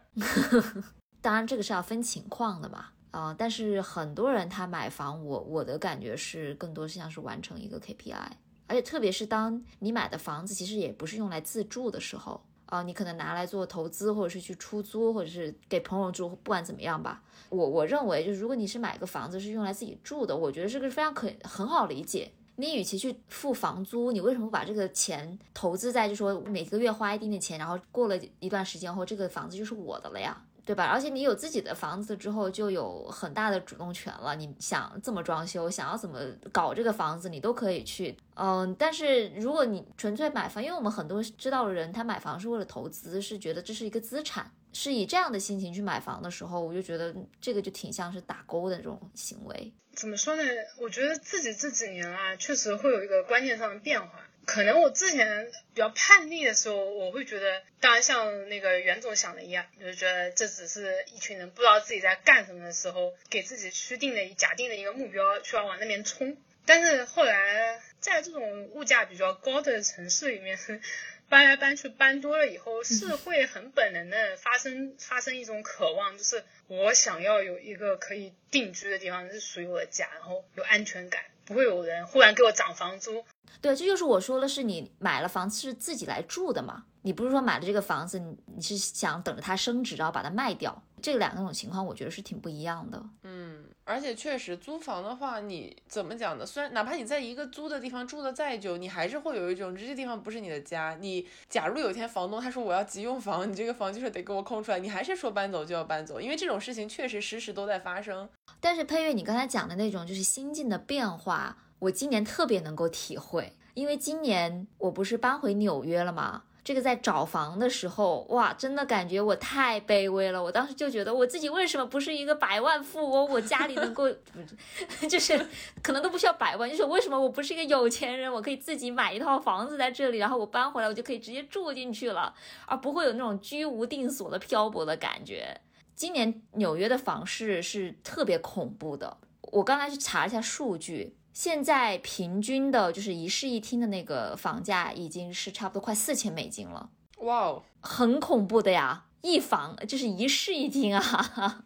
当然这个是要分情况的嘛。啊，但是很多人他买房，我我的感觉是更多是像是完成一个 KPI。而且特别是当你买的房子其实也不是用来自住的时候啊，你可能拿来做投资，或者是去出租，或者是给朋友住，不管怎么样吧。我我认为就是如果你是买个房子是用来自己住的，我觉得这个非常可很好理解，你与其去付房租，你为什么不把这个钱投资在，就说每个月花一定的钱，然后过了一段时间后，这个房子就是我的了呀？对吧？而且你有自己的房子之后，就有很大的主动权了。你想怎么装修，想要怎么搞这个房子，你都可以去。嗯，但是如果你纯粹买房，因为我们很多知道的人，他买房是为了投资，是觉得这是一个资产，是以这样的心情去买房的时候，我就觉得这个就挺像是打勾的这种行为。怎么说呢？我觉得自己这几年啊，确实会有一个观念上的变化。可能我之前比较叛逆的时候，我会觉得，当然像那个袁总想的一样，就是觉得这只是一群人不知道自己在干什么的时候，给自己虚定的假定的一个目标，需要往那边冲。但是后来在这种物价比较高的城市里面，搬来搬去搬多了以后，是会很本能的发生发生一种渴望，就是我想要有一个可以定居的地方，是属于我的家，然后有安全感，不会有人忽然给我涨房租。对，这就是我说的，是你买了房子是自己来住的嘛？你不是说买了这个房子，你你是想等着它升值，然后把它卖掉？这两种情况，我觉得是挺不一样的。嗯，而且确实租房的话，你怎么讲呢？虽然哪怕你在一个租的地方住的再久，你还是会有一种这地方不是你的家。你假如有一天房东他说我要急用房，你这个房就是得给我空出来，你还是说搬走就要搬走，因为这种事情确实时时都在发生。但是配乐，你刚才讲的那种就是心境的变化。我今年特别能够体会，因为今年我不是搬回纽约了吗？这个在找房的时候，哇，真的感觉我太卑微了。我当时就觉得我自己为什么不是一个百万富翁？我家里能够，就是可能都不需要百万，就是为什么我不是一个有钱人？我可以自己买一套房子在这里，然后我搬回来，我就可以直接住进去了，而不会有那种居无定所的漂泊的感觉。今年纽约的房市是特别恐怖的，我刚才去查一下数据。现在平均的就是一室一厅的那个房价已经是差不多快四千美金了，哇哦，很恐怖的呀！一房就是一室一厅啊。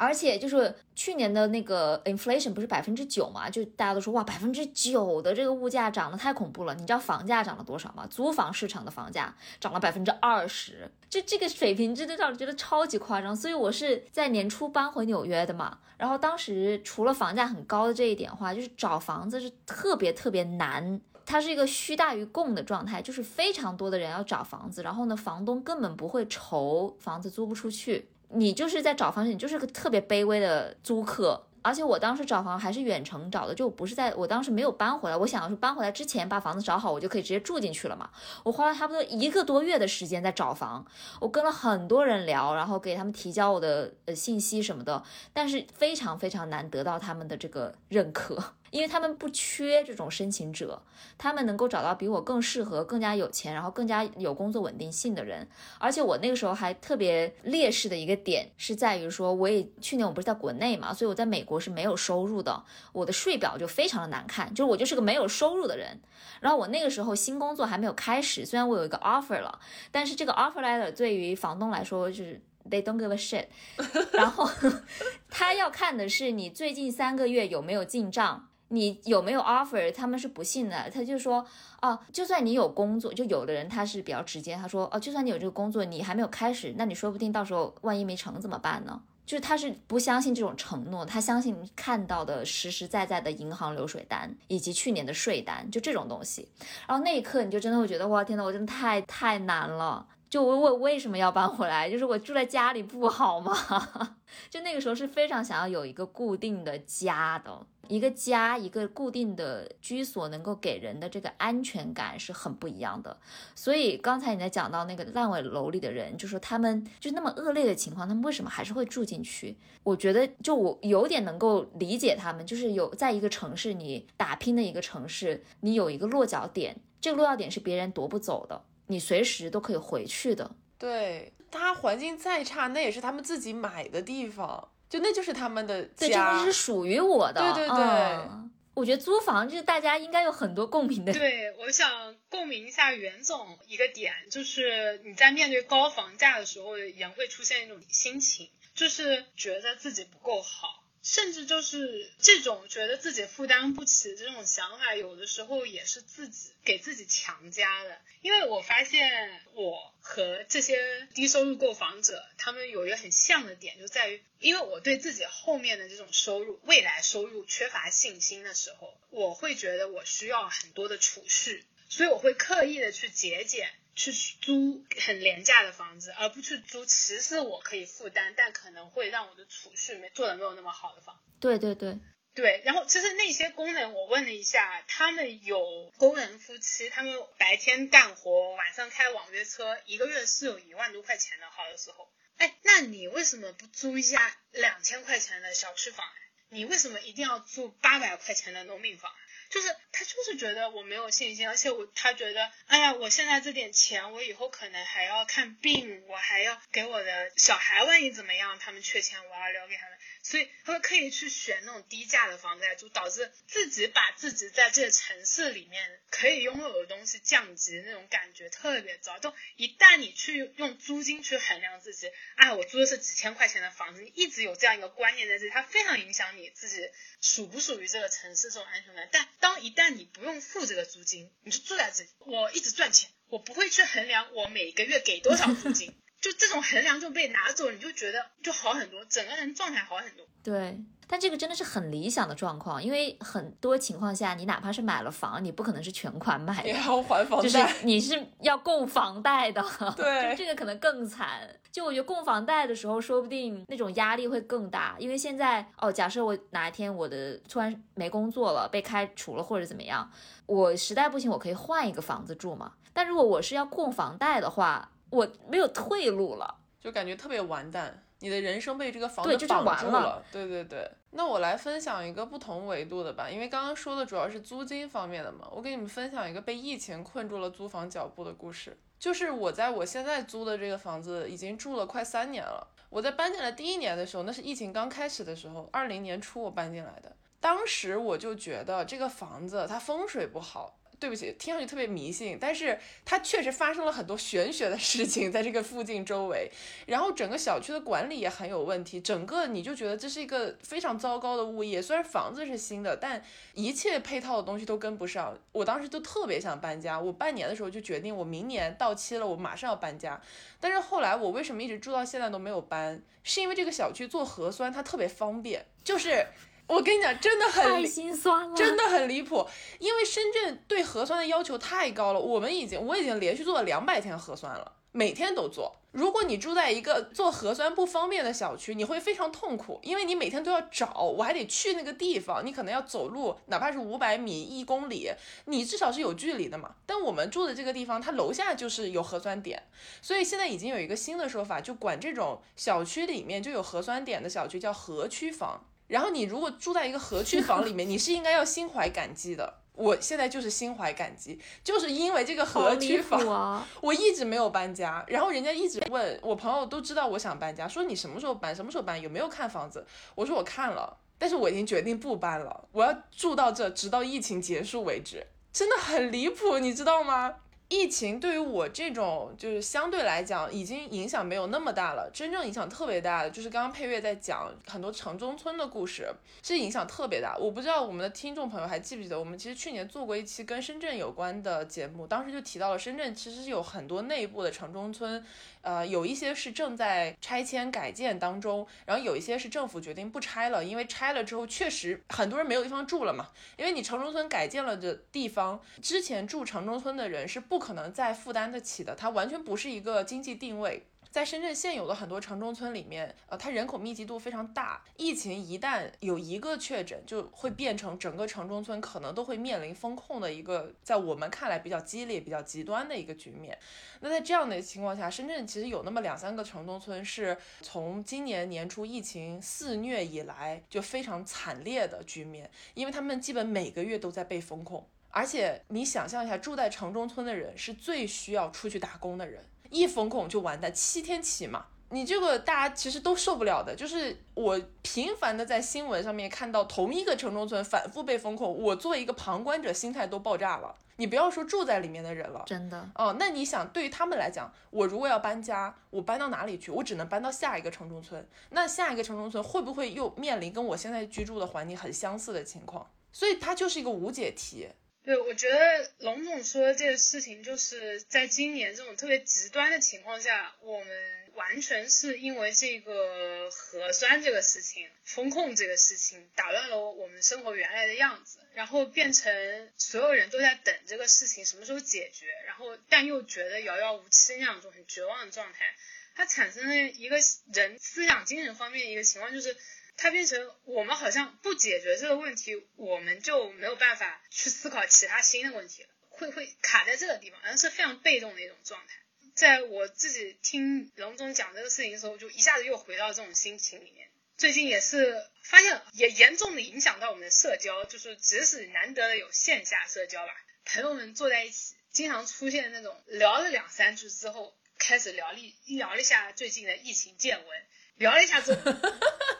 而且就是去年的那个 inflation 不是百分之九嘛，就大家都说哇，百分之九的这个物价涨得太恐怖了。你知道房价涨了多少吗？租房市场的房价涨了百分之二十，就这个水平真的让人觉得超级夸张。所以我是在年初搬回纽约的嘛，然后当时除了房价很高的这一点话，就是找房子是特别特别难，它是一个需大于供的状态，就是非常多的人要找房子，然后呢，房东根本不会愁房子租不出去。你就是在找房子，你就是个特别卑微的租客。而且我当时找房还是远程找的，就不是在我当时没有搬回来。我想要是搬回来之前把房子找好，我就可以直接住进去了嘛。我花了差不多一个多月的时间在找房，我跟了很多人聊，然后给他们提交我的呃信息什么的，但是非常非常难得到他们的这个认可。因为他们不缺这种申请者，他们能够找到比我更适合、更加有钱，然后更加有工作稳定性的人。而且我那个时候还特别劣势的一个点是在于说，我也去年我不是在国内嘛，所以我在美国是没有收入的，我的税表就非常的难看，就是我就是个没有收入的人。然后我那个时候新工作还没有开始，虽然我有一个 offer 了，但是这个 offer letter 对于房东来说就是 they don't give a shit，然后 他要看的是你最近三个月有没有进账。你有没有 offer？他们是不信的。他就说，哦，就算你有工作，就有的人他是比较直接，他说，哦，就算你有这个工作，你还没有开始，那你说不定到时候万一没成怎么办呢？就是他是不相信这种承诺，他相信看到的实实在在的银行流水单以及去年的税单，就这种东西。然后那一刻你就真的会觉得，哇，天呐，我真的太太难了。就我我为什么要搬回来？就是我住在家里不好吗？就那个时候是非常想要有一个固定的家的。一个家，一个固定的居所，能够给人的这个安全感是很不一样的。所以刚才你在讲到那个烂尾楼里的人，就说他们就那么恶劣的情况，他们为什么还是会住进去？我觉得就我有点能够理解他们，就是有在一个城市你打拼的一个城市，你有一个落脚点，这个落脚点是别人夺不走的，你随时都可以回去的。对，它环境再差，那也是他们自己买的地方。就那就是他们的家，对，这个是属于我的。对对对，我觉得租房就是大家应该有很多共鸣的。对，我想共鸣一下袁总一个点，就是你在面对高房价的时候，也会出现一种心情，就是觉得自己不够好，甚至就是这种觉得自己负担不起这种想法，有的时候也是自己给自己强加的。因为我发现我和这些低收入购房者，他们有一个很像的点，就在于，因为我对自己后面的这种收入、未来收入缺乏信心的时候，我会觉得我需要很多的储蓄，所以我会刻意的去节俭。去租很廉价的房子，而不去租其实我可以负担，但可能会让我的储蓄没做的没有那么好的房。对对对对，然后其实那些工人，我问了一下，他们有工人夫妻，他们白天干活，晚上开网约车，一个月是有一万多块钱的，好的时候。哎，那你为什么不租一下两千块钱的小区房？你为什么一定要住八百块钱的农民房？就是他就是觉得我没有信心，而且我他觉得，哎呀，我现在这点钱，我以后可能还要看病，我还要给我的小孩，万一怎么样，他们缺钱，我要留给他们。所以他们刻意去选那种低价的房子来租，导致自己把自己在这个城市里面可以拥有的东西降级，那种感觉特别糟。就一旦你去用租金去衡量自己，哎，我租的是几千块钱的房子，你一直有这样一个观念在这里，它非常影响你自己属不属于这个城市这种安全感。但当一旦你不用付这个租金，你就住在这里，我一直赚钱，我不会去衡量我每个月给多少租金。就这种衡量就被拿走，你就觉得就好很多，整个人状态好很多。对，但这个真的是很理想的状况，因为很多情况下，你哪怕是买了房，你不可能是全款买的，也要还房贷，就是你是要供房贷的。对，就这个可能更惨。就我觉得供房贷的时候，说不定那种压力会更大，因为现在哦，假设我哪一天我的突然没工作了，被开除了或者怎么样，我实在不行，我可以换一个房子住嘛。但如果我是要供房贷的话，我没有退路了，就感觉特别完蛋，你的人生被这个房子绑住了。对对对，那我来分享一个不同维度的吧，因为刚刚说的主要是租金方面的嘛，我给你们分享一个被疫情困住了租房脚步的故事。就是我在我现在租的这个房子已经住了快三年了。我在搬进来第一年的时候，那是疫情刚开始的时候，二零年初我搬进来的，当时我就觉得这个房子它风水不好。对不起，听上去特别迷信，但是它确实发生了很多玄学的事情在这个附近周围，然后整个小区的管理也很有问题，整个你就觉得这是一个非常糟糕的物业。虽然房子是新的，但一切配套的东西都跟不上。我当时就特别想搬家，我半年的时候就决定，我明年到期了，我马上要搬家。但是后来我为什么一直住到现在都没有搬？是因为这个小区做核酸它特别方便，就是。我跟你讲，真的很太心酸了，真的很离谱。因为深圳对核酸的要求太高了，我们已经我已经连续做了两百天核酸了，每天都做。如果你住在一个做核酸不方便的小区，你会非常痛苦，因为你每天都要找，我还得去那个地方，你可能要走路，哪怕是五百米、一公里，你至少是有距离的嘛。但我们住的这个地方，它楼下就是有核酸点，所以现在已经有一个新的说法，就管这种小区里面就有核酸点的小区叫核区房。然后你如果住在一个合区房里面，你是应该要心怀感激的。我现在就是心怀感激，就是因为这个合区房，我一直没有搬家。然后人家一直问我朋友都知道我想搬家，说你什么时候搬？什么时候搬？有没有看房子？我说我看了，但是我已经决定不搬了，我要住到这，直到疫情结束为止。真的很离谱，你知道吗？疫情对于我这种就是相对来讲已经影响没有那么大了，真正影响特别大的就是刚刚配乐在讲很多城中村的故事，是影响特别大。我不知道我们的听众朋友还记不记得，我们其实去年做过一期跟深圳有关的节目，当时就提到了深圳其实是有很多内部的城中村。呃，有一些是正在拆迁改建当中，然后有一些是政府决定不拆了，因为拆了之后确实很多人没有地方住了嘛。因为你城中村改建了的地方，之前住城中村的人是不可能再负担得起的，它完全不是一个经济定位。在深圳现有的很多城中村里面，呃，它人口密集度非常大，疫情一旦有一个确诊，就会变成整个城中村可能都会面临封控的一个，在我们看来比较激烈、比较极端的一个局面。那在这样的情况下，深圳其实有那么两三个城中村是从今年年初疫情肆虐以来就非常惨烈的局面，因为他们基本每个月都在被封控，而且你想象一下，住在城中村的人是最需要出去打工的人。一封控就完蛋，七天起嘛，你这个大家其实都受不了的，就是我频繁的在新闻上面看到同一个城中村反复被封控，我作为一个旁观者，心态都爆炸了。你不要说住在里面的人了，真的哦，那你想，对于他们来讲，我如果要搬家，我搬到哪里去？我只能搬到下一个城中村。那下一个城中村会不会又面临跟我现在居住的环境很相似的情况？所以它就是一个无解题。对，我觉得龙总说的这个事情，就是在今年这种特别极端的情况下，我们完全是因为这个核酸这个事情、风控这个事情，打乱了我们生活原来的样子，然后变成所有人都在等这个事情什么时候解决，然后但又觉得遥遥无期那样一种很绝望的状态，它产生了一个人思想精神方面一个情况，就是。它变成我们好像不解决这个问题，我们就没有办法去思考其他新的问题了，会会卡在这个地方，好像是非常被动的一种状态。在我自己听龙总讲这个事情的时候，就一下子又回到这种心情里面。最近也是发现，也严重的影响到我们的社交，就是即使难得的有线下社交吧，朋友们坐在一起，经常出现那种聊了两三句之后，开始聊了一聊了一下最近的疫情见闻。聊了一下之后，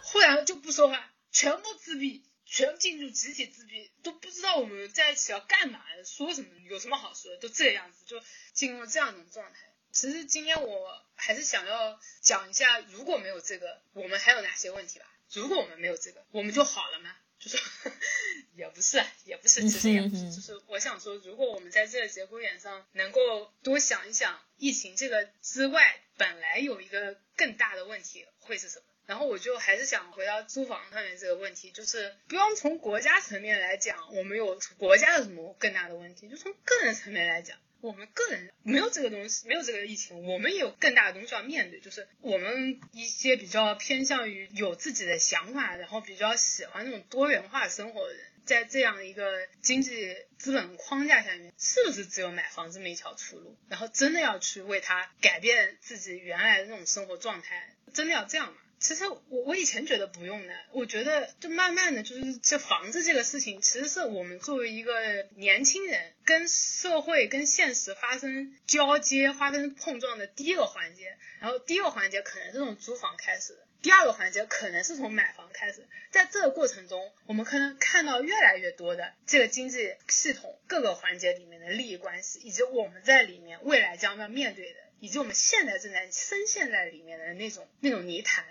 忽然就不说话，全部自闭，全进入集体自闭，都不知道我们在一起要干嘛，说什么，有什么好说的，都这样子，就进入这样一种状态。其实今天我还是想要讲一下，如果没有这个，我们还有哪些问题吧？如果我们没有这个，我们就好了吗？就是 也不是，也不是，其实也不是，就是我想说，如果我们在这个节骨眼上能够多想一想，疫情这个之外，本来有一个更大的问题会是什么？然后我就还是想回到租房上面这个问题，就是不用从国家层面来讲，我们有国家的什么更大的问题，就从个人层面来讲。我们个人没有这个东西，没有这个疫情，我们也有更大的东西要面对。就是我们一些比较偏向于有自己的想法，然后比较喜欢那种多元化生活的人，在这样一个经济资本框架下面，是不是只有买房这么一条出路？然后真的要去为他改变自己原来的那种生活状态，真的要这样吗？其实我我以前觉得不用的，我觉得就慢慢的就是这房子这个事情，其实是我们作为一个年轻人跟社会跟现实发生交接、发生碰撞的第一个环节。然后第一个环节可能是从租房开始，第二个环节可能是从买房开始。在这个过程中，我们可能看到越来越多的这个经济系统各个环节里面的利益关系，以及我们在里面未来将要面对的，以及我们现在正在深陷在里面的那种那种泥潭。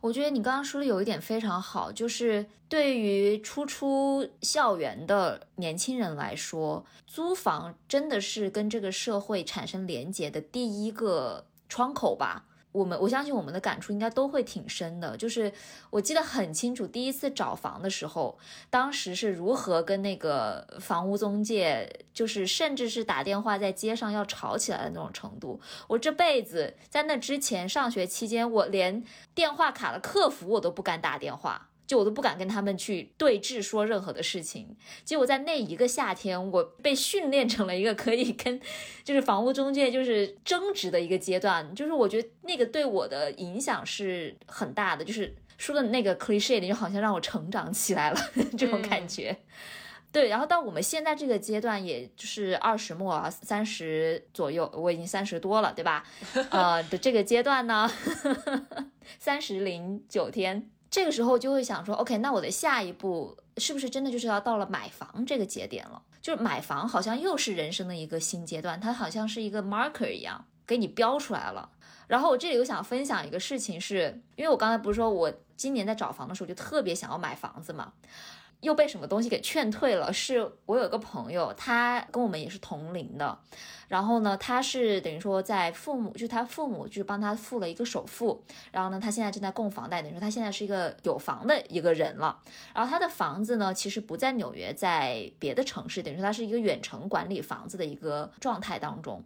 我觉得你刚刚说的有一点非常好，就是对于初出校园的年轻人来说，租房真的是跟这个社会产生连结的第一个窗口吧。我们我相信我们的感触应该都会挺深的，就是我记得很清楚，第一次找房的时候，当时是如何跟那个房屋中介，就是甚至是打电话在街上要吵起来的那种程度。我这辈子在那之前上学期间，我连电话卡的客服我都不敢打电话。就我都不敢跟他们去对峙说任何的事情，结果在那一个夏天，我被训练成了一个可以跟就是房屋中介就是争执的一个阶段，就是我觉得那个对我的影响是很大的，就是说的那个 cliche 就好像让我成长起来了 这种感觉。对，然后到我们现在这个阶段，也就是二十末三十左右，我已经三十多了，对吧？呃的这个阶段呢，三十零九天。这个时候就会想说，OK，那我的下一步是不是真的就是要到了买房这个节点了？就是买房好像又是人生的一个新阶段，它好像是一个 marker 一样给你标出来了。然后我这里又想分享一个事情，是因为我刚才不是说我今年在找房的时候就特别想要买房子嘛。又被什么东西给劝退了？是我有一个朋友，他跟我们也是同龄的，然后呢，他是等于说在父母，就是他父母就是帮他付了一个首付，然后呢，他现在正在供房贷，等于说他现在是一个有房的一个人了。然后他的房子呢，其实不在纽约，在别的城市，等于说他是一个远程管理房子的一个状态当中。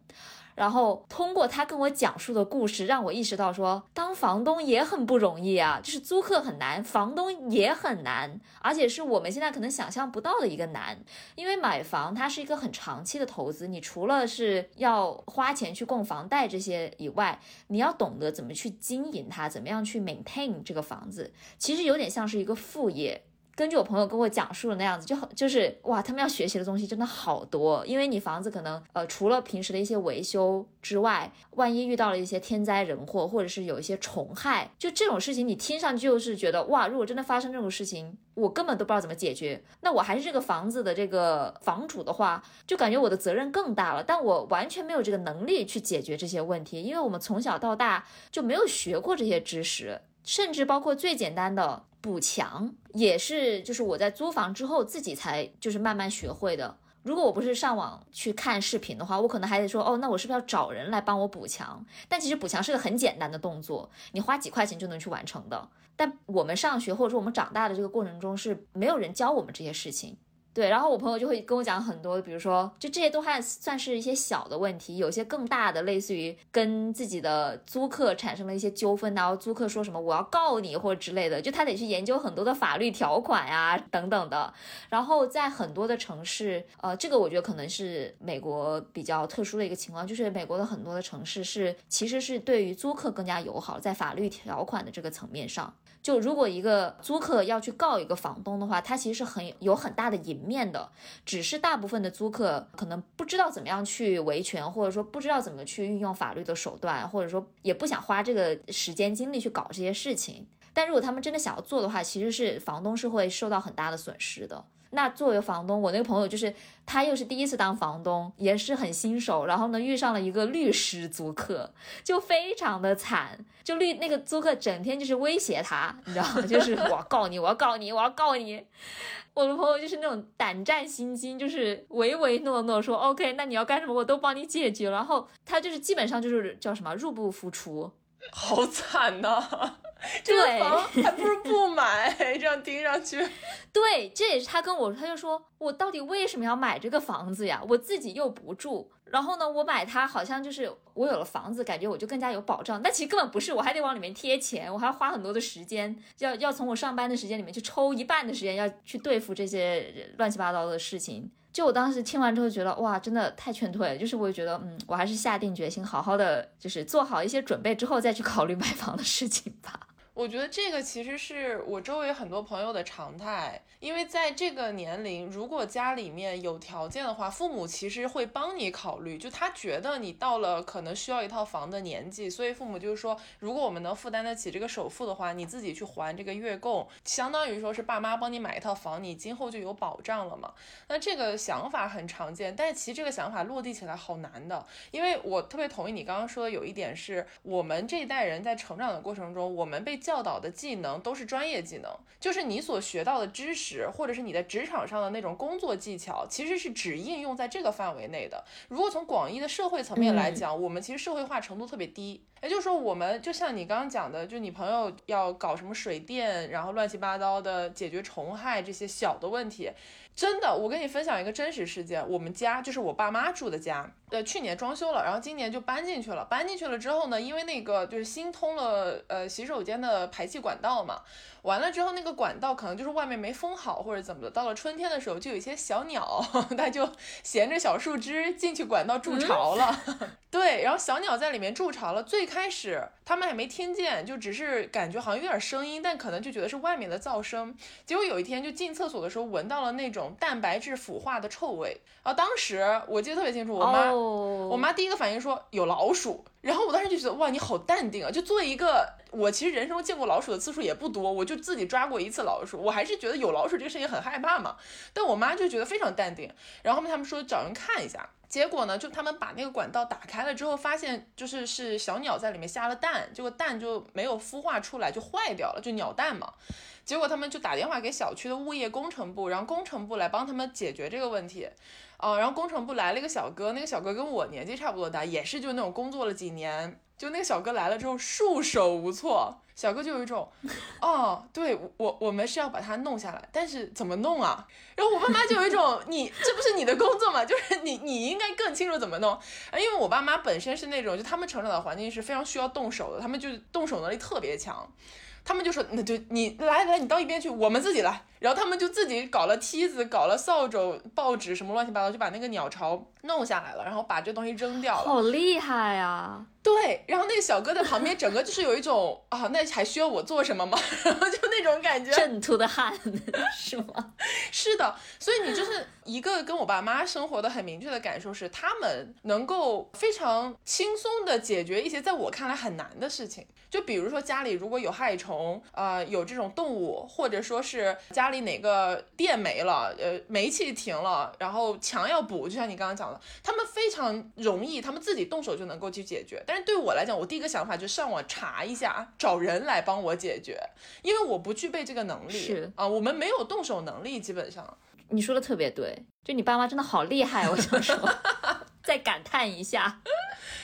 然后通过他跟我讲述的故事，让我意识到说，当房东也很不容易啊，就是租客很难，房东也很难，而且是我们现在可能想象不到的一个难。因为买房它是一个很长期的投资，你除了是要花钱去供房贷这些以外，你要懂得怎么去经营它，怎么样去 maintain 这个房子，其实有点像是一个副业。根据我朋友跟我讲述的那样子，就很就是哇，他们要学习的东西真的好多。因为你房子可能呃，除了平时的一些维修之外，万一遇到了一些天灾人祸，或者是有一些虫害，就这种事情，你听上去就是觉得哇，如果真的发生这种事情，我根本都不知道怎么解决。那我还是这个房子的这个房主的话，就感觉我的责任更大了。但我完全没有这个能力去解决这些问题，因为我们从小到大就没有学过这些知识，甚至包括最简单的。补墙也是，就是我在租房之后自己才就是慢慢学会的。如果我不是上网去看视频的话，我可能还得说哦，那我是不是要找人来帮我补墙？但其实补墙是个很简单的动作，你花几块钱就能去完成的。但我们上学或者说我们长大的这个过程中是没有人教我们这些事情。对，然后我朋友就会跟我讲很多，比如说，就这些都还算是一些小的问题，有些更大的，类似于跟自己的租客产生了一些纠纷，然后租客说什么我要告你或者之类的，就他得去研究很多的法律条款呀等等的。然后在很多的城市，呃，这个我觉得可能是美国比较特殊的一个情况，就是美国的很多的城市是其实是对于租客更加友好，在法律条款的这个层面上。就如果一个租客要去告一个房东的话，他其实是很有很大的赢面的，只是大部分的租客可能不知道怎么样去维权，或者说不知道怎么去运用法律的手段，或者说也不想花这个时间精力去搞这些事情。但如果他们真的想要做的话，其实是房东是会受到很大的损失的。那作为房东，我那个朋友就是他又是第一次当房东，也是很新手，然后呢遇上了一个律师租客，就非常的惨，就律那个租客整天就是威胁他，你知道吗？就是 我要告你，我要告你，我要告你。我的朋友就是那种胆战心惊，就是唯唯诺诺说 OK，那你要干什么我都帮你解决。然后他就是基本上就是叫什么入不敷出，好惨呐。这个房还不如不买，这样听上去。对，这也是他跟我说，他就说我到底为什么要买这个房子呀？我自己又不住，然后呢，我买它好像就是我有了房子，感觉我就更加有保障。但其实根本不是，我还得往里面贴钱，我还要花很多的时间，要要从我上班的时间里面去抽一半的时间，要去对付这些乱七八糟的事情。就我当时听完之后觉得，哇，真的太劝退了。就是我觉得，嗯，我还是下定决心，好好的就是做好一些准备之后再去考虑买房的事情吧。我觉得这个其实是我周围很多朋友的常态，因为在这个年龄，如果家里面有条件的话，父母其实会帮你考虑。就他觉得你到了可能需要一套房的年纪，所以父母就是说，如果我们能负担得起这个首付的话，你自己去还这个月供，相当于说是爸妈帮你买一套房，你今后就有保障了嘛。那这个想法很常见，但其实这个想法落地起来好难的。因为我特别同意你刚刚说的，有一点是我们这一代人在成长的过程中，我们被教导的技能都是专业技能，就是你所学到的知识，或者是你在职场上的那种工作技巧，其实是只应用在这个范围内的。如果从广义的社会层面来讲，我们其实社会化程度特别低。也就是说，我们就像你刚刚讲的，就你朋友要搞什么水电，然后乱七八糟的解决虫害这些小的问题。真的，我跟你分享一个真实事件。我们家就是我爸妈住的家，呃，去年装修了，然后今年就搬进去了。搬进去了之后呢，因为那个就是新通了呃洗手间的排气管道嘛，完了之后那个管道可能就是外面没封好或者怎么的，到了春天的时候就有一些小鸟，它就衔着小树枝进去管道筑巢了。对，然后小鸟在里面筑巢了。最开始他们还没听见，就只是感觉好像有点声音，但可能就觉得是外面的噪声。结果有一天就进厕所的时候闻到了那种。蛋白质腐化的臭味啊！当时我记得特别清楚，我妈，我妈第一个反应说有老鼠，然后我当时就觉得哇，你好淡定啊！就作为一个我其实人生中见过老鼠的次数也不多，我就自己抓过一次老鼠，我还是觉得有老鼠这个事情很害怕嘛。但我妈就觉得非常淡定，然后面他们说找人看一下，结果呢，就他们把那个管道打开了之后，发现就是是小鸟在里面下了蛋，结果蛋就没有孵化出来，就坏掉了，就鸟蛋嘛。结果他们就打电话给小区的物业工程部，然后工程部来帮他们解决这个问题。哦，然后工程部来了一个小哥，那个小哥跟我年纪差不多大，也是就那种工作了几年。就那个小哥来了之后束手无措，小哥就有一种，哦，对我我们是要把它弄下来，但是怎么弄啊？然后我爸妈就有一种，你这不是你的工作吗？就是 你你应该更清楚怎么弄。因为我爸妈本身是那种，就他们成长的环境是非常需要动手的，他们就动手能力特别强。他们就说，那就你来来，你到一边去，我们自己来。然后他们就自己搞了梯子，搞了扫帚、报纸什么乱七八糟，就把那个鸟巢弄下来了，然后把这东西扔掉了。好厉害呀！对，然后那个小哥在旁边，整个就是有一种啊，那还需要我做什么吗？然后就那种感觉，正途的汗 是吗？是的，所以你就是一个跟我爸妈生活的很明确的感受是，他们能够非常轻松的解决一些在我看来很难的事情。就比如说家里如果有害虫，呃，有这种动物，或者说是家里哪个电没了，呃，煤气停了，然后墙要补，就像你刚刚讲的，他们非常容易，他们自己动手就能够去解决。但是对我来讲，我第一个想法就是上网查一下，找人来帮我解决，因为我不具备这个能力。是啊，我们没有动手能力，基本上。你说的特别对，就你爸妈真的好厉害，我想说，再感叹一下。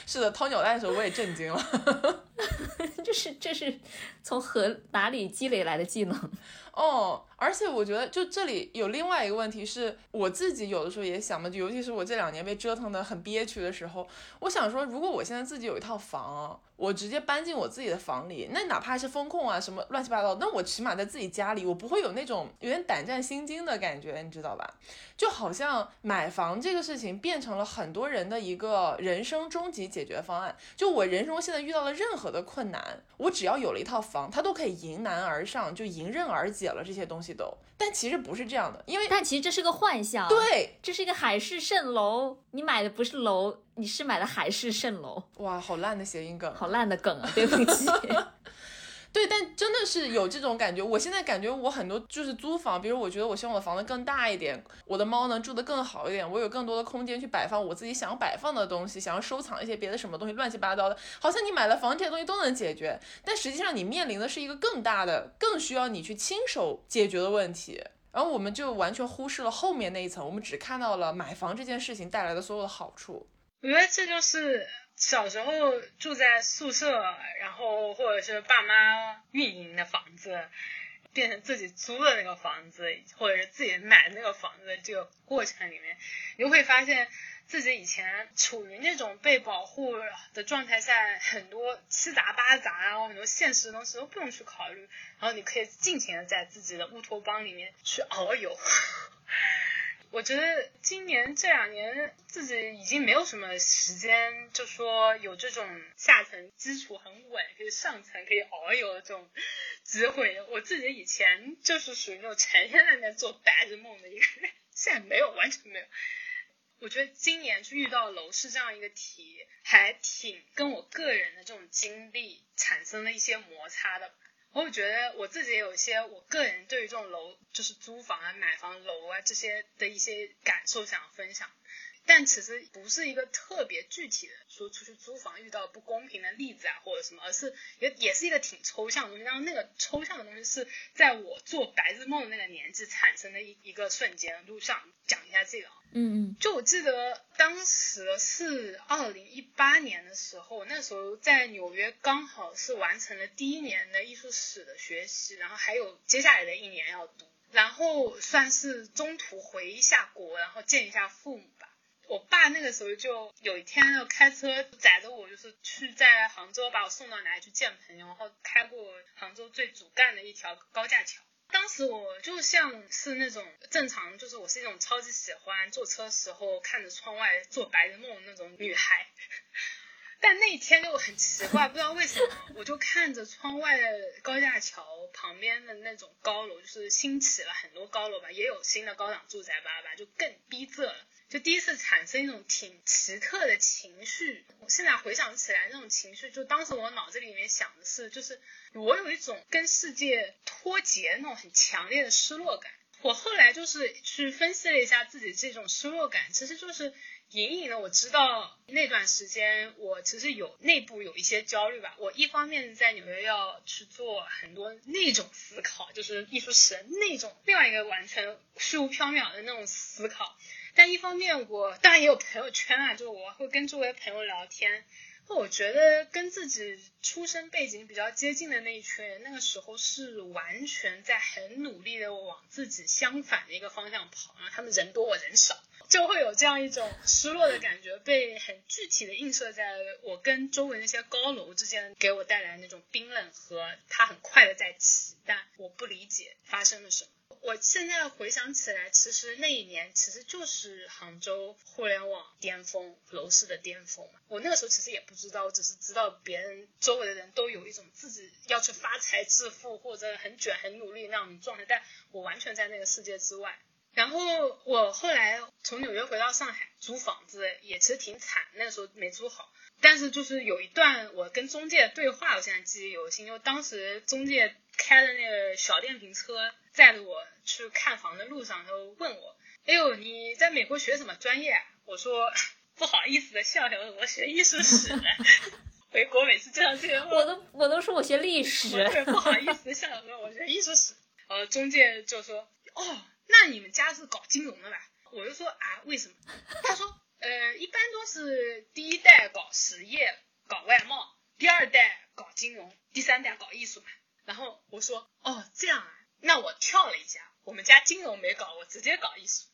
是的，掏鸟蛋的时候我也震惊了，这是这是从何哪里积累来的技能？哦，而且我觉得就这里有另外一个问题是，我自己有的时候也想嘛，就尤其是我这两年被折腾的很憋屈的时候，我想说，如果我现在自己有一套房，我直接搬进我自己的房里，那哪怕是风控啊什么乱七八糟，那我起码在自己家里，我不会有那种有点胆战心惊的感觉，你知道吧？就好像买房这个事情变成了很多人的一个人生终极解决方案。就我人生现在遇到了任何的困难，我只要有了一套房，它都可以迎难而上，就迎刃而解了这些东西都。但其实不是这样的，因为但其实这是个幻象。对，这是一个海市蜃楼，你买的不是楼，你是买的海市蜃楼。哇，好烂的谐音梗，好烂的梗啊！对不起。对，但真的是有这种感觉。我现在感觉我很多就是租房，比如我觉得我希望我的房子更大一点，我的猫能住得更好一点，我有更多的空间去摆放我自己想要摆放的东西，想要收藏一些别的什么东西，乱七八糟的，好像你买了房这些东西都能解决，但实际上你面临的是一个更大的、更需要你去亲手解决的问题。然后我们就完全忽视了后面那一层，我们只看到了买房这件事情带来的所有的好处。我觉得这就是小时候住在宿舍，然后或者是爸妈运营的房子，变成自己租的那个房子，或者是自己买的那个房子这个过程里面，你就会发现自己以前处于那种被保护的状态下，很多七杂八杂，然后很多现实的东西都不用去考虑，然后你可以尽情的在自己的乌托邦里面去遨游。我觉得今年这两年自己已经没有什么时间，就说有这种下层基础很稳，可以上层可以遨游的这种机会。我自己以前就是属于那种成天在那做白日梦的一个人，现在没有，完全没有。我觉得今年去遇到楼市这样一个题，还挺跟我个人的这种经历产生了一些摩擦的。我觉得我自己也有一些我个人对于这种楼，就是租房啊、买房楼啊这些的一些感受想分享，但其实不是一个特别具体的说出去租房遇到不公平的例子啊或者什么，而是也也是一个挺抽象的东西。然后那个抽象的东西是在我做白日梦的那个年纪产生的一一个瞬间，就想讲一下这个。嗯嗯，就我记得当时是二零一八年的时候，那时候在纽约刚好是完成了第一年的艺术史的学习，然后还有接下来的一年要读，然后算是中途回一下国，然后见一下父母吧。我爸那个时候就有一天要开车载着我，就是去在杭州把我送到哪里去见朋友，然后开过杭州最主干的一条高架桥。当时我就像是那种正常，就是我是一种超级喜欢坐车时候看着窗外做白日梦那种女孩。但那一天就很奇怪，不知道为什么，我就看着窗外的高架桥旁边的那种高楼，就是兴起了很多高楼吧，也有新的高档住宅吧吧，就更逼仄了。就第一次产生一种挺奇特的情绪，我现在回想起来，那种情绪，就当时我脑子里面想的是，就是我有一种跟世界脱节那种很强烈的失落感。我后来就是去分析了一下自己这种失落感，其实就是隐隐的我知道那段时间我其实有内部有一些焦虑吧。我一方面在纽约要去做很多那种思考，就是艺术史那种另外一个完全虚无缥缈的那种思考。但一方面，我当然也有朋友圈啊，就我会跟周围朋友聊天。我觉得跟自己出生背景比较接近的那一群人，那个时候是完全在很努力的往自己相反的一个方向跑。然后他们人多我人少，就会有这样一种失落的感觉，被很具体的映射在我跟周围那些高楼之间，给我带来那种冰冷和它很快的在起，但我不理解发生了什么。我现在回想起来，其实那一年其实就是杭州互联网巅峰、楼市的巅峰嘛。我那个时候其实也不知道，我只是知道别人周围的人都有一种自己要去发财致富或者很卷、很努力那样的状态，但我完全在那个世界之外。然后我后来从纽约回到上海租房子，也其实挺惨，那时候没租好。但是就是有一段我跟中介对话，我现在记忆犹新。就当时中介开的那个小电瓶车载着我去看房的路上，他问我：“哎呦，你在美国学什么专业？”我说：“不好意思的笑笑，我学艺术史的。”回国每次见到这个，我都我都说我学历史。对，不好意思的笑笑说：“我学艺术史。”呃，中介就说：“哦。”那你们家是搞金融的吧？我就说啊，为什么？他说，呃，一般都是第一代搞实业、搞外贸，第二代搞金融，第三代搞艺术嘛。然后我说，哦，这样啊，那我跳了一下，我们家金融没搞，我直接搞艺术。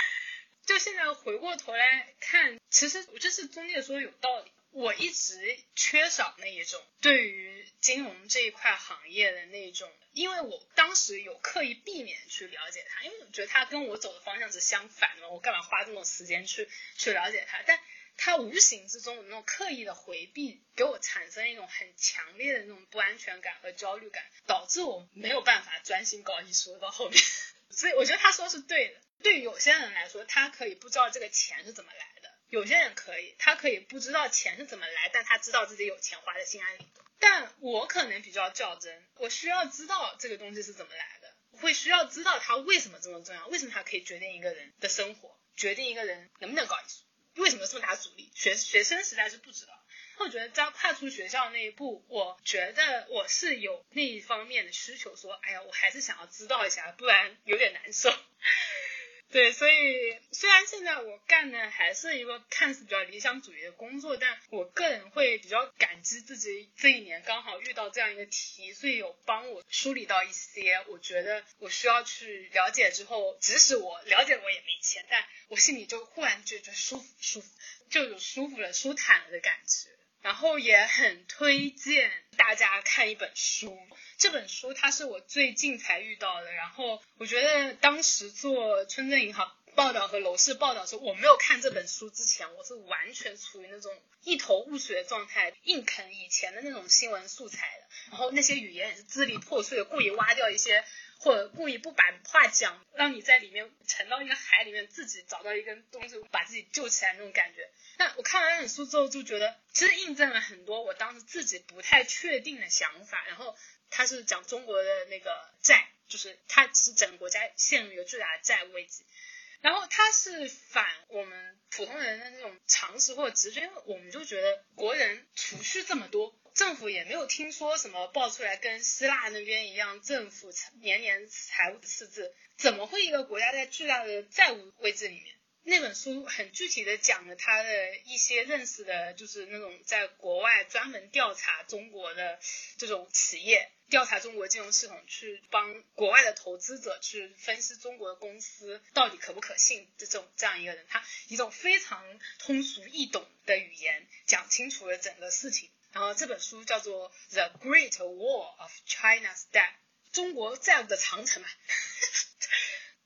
就现在回过头来看，其实我这是中介说有道理。我一直缺少那一种对于金融这一块行业的那种，因为我当时有刻意避免去了解它，因为我觉得它跟我走的方向是相反的，我干嘛花这么多时间去去了解它？但它无形之中的那种刻意的回避，给我产生一种很强烈的那种不安全感和焦虑感，导致我没有办法专心搞艺术到后面。所以我觉得他说是对的。对于有些人来说，他可以不知道这个钱是怎么来的。有些人可以，他可以不知道钱是怎么来，但他知道自己有钱花的心安理得。但我可能比较较真，我需要知道这个东西是怎么来的，会需要知道它为什么这么重要，为什么它可以决定一个人的生活，决定一个人能不能搞艺术，为什么这么大阻力？学学生时代是不知道。我觉得在跨出学校那一步，我觉得我是有那一方面的需求，说，哎呀，我还是想要知道一下，不然有点难受。对，所以虽然现在我干的还是一个看似比较理想主义的工作，但我个人会比较感激自己这一年刚好遇到这样一个题，所以有帮我梳理到一些我觉得我需要去了解之后，即使我了解我也没钱，但我心里就忽然觉得舒服舒服，就有舒服了、舒坦了的感觉。然后也很推荐大家看一本书，这本书它是我最近才遇到的。然后我觉得当时做村镇银行报道和楼市报道时候，我没有看这本书之前，我是完全处于那种一头雾水的状态，硬啃以前的那种新闻素材的。然后那些语言也是支离破碎，故意挖掉一些。或者故意不把话讲，让你在里面沉到一个海里面，自己找到一根东西把自己救起来那种感觉。那我看完那本书之后，就觉得其实印证了很多我当时自己不太确定的想法。然后他是讲中国的那个债，就是它是整个国家陷入一个巨大的债务危机。然后他是反我们普通人的那种常识或者直觉，因为我们就觉得国人储蓄这么多。政府也没有听说什么爆出来跟希腊那边一样，政府年年财务赤字，怎么会一个国家在巨大的债务危机里面？那本书很具体的讲了他的一些认识的，就是那种在国外专门调查中国的这种企业，调查中国金融系统，去帮国外的投资者去分析中国的公司到底可不可信这种这样一个人，他一种非常通俗易懂的语言讲清楚了整个事情。然后这本书叫做《The Great Wall of China's Debt》，中国债务的长城嘛。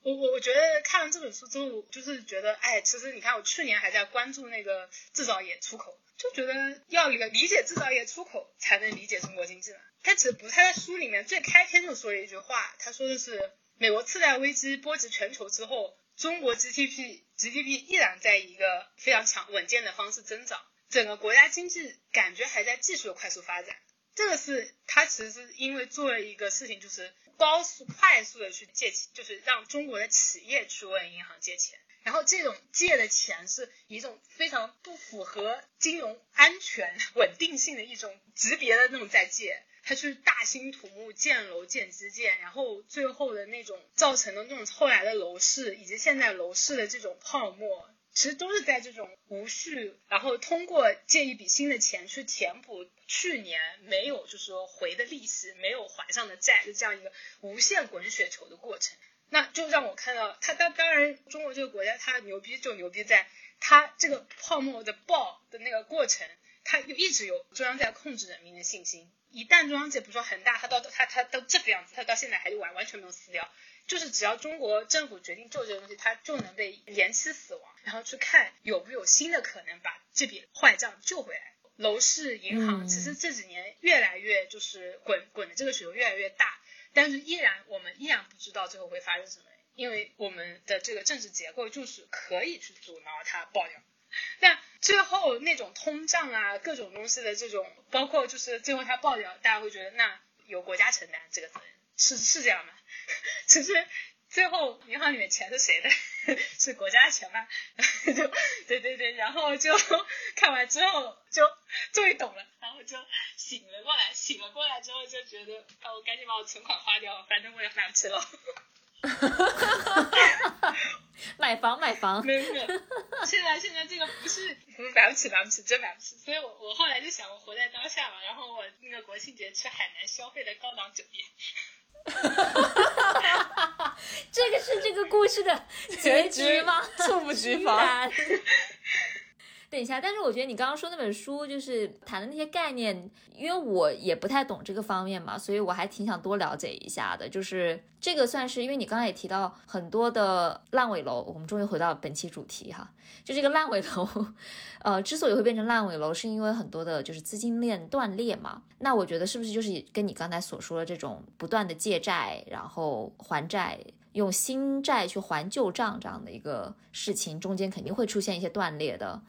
我我我觉得看完这本书之后，就是觉得，哎，其实你看，我去年还在关注那个制造业出口，就觉得要理理解制造业出口，才能理解中国经济嘛。他其实不太在书里面最开篇就说了一句话，他说的是，美国次贷危机波及全球之后，中国 GDP GDP 依然在一个非常强稳健的方式增长。整个国家经济感觉还在继续的快速发展，这个是他其实是因为做了一个事情，就是高速快速的去借钱，就是让中国的企业去问银行借钱，然后这种借的钱是一种非常不符合金融安全 稳定性的一种级别的那种在借，他去大兴土木建楼建基建，然后最后的那种造成的那种后来的楼市以及现在楼市的这种泡沫。其实都是在这种无序，然后通过借一笔新的钱去填补去年没有就是说回的利息，没有还上的债，就这样一个无限滚雪球的过程。那就让我看到，它当当然中国这个国家它牛逼就牛逼在它这个泡沫的爆的那个过程，它就一直有中央在控制人民的信心。一旦中央界不说恒大，它到它它到这个样子，它到现在还是完完全没有死掉。就是只要中国政府决定救这个东西，它就能被延期死亡，然后去看有没有新的可能把这笔坏账救回来。楼市、银行其实这几年越来越就是滚滚的这个水流越来越大，但是依然我们依然不知道最后会发生什么，因为我们的这个政治结构就是可以去阻挠它爆掉。但最后那种通胀啊，各种东西的这种，包括就是最后它爆掉，大家会觉得那由国家承担这个责任，是是这样吗？其实最后银行里面钱是谁的？是国家的钱吗？就对对对，然后就 看完之后就终于懂了，然后就醒了过来，醒了过来之后就觉得，啊，我赶紧把我存款花掉，反正我也买不起了。买房买房，没有没有，现在现在这个不是买不起买不起真买不起，所以我我后来就想我活在当下嘛，然后我那个国庆节去海南消费的高档酒店。这个是这个故事的结局吗？猝不及防。等一下，但是我觉得你刚刚说那本书就是谈的那些概念，因为我也不太懂这个方面嘛，所以我还挺想多了解一下的。就是这个算是，因为你刚才也提到很多的烂尾楼，我们终于回到本期主题哈，就这个烂尾楼，呃，之所以会变成烂尾楼，是因为很多的就是资金链断裂嘛。那我觉得是不是就是跟你刚才所说的这种不断的借债，然后还债，用新债去还旧账这样的一个事情，中间肯定会出现一些断裂的。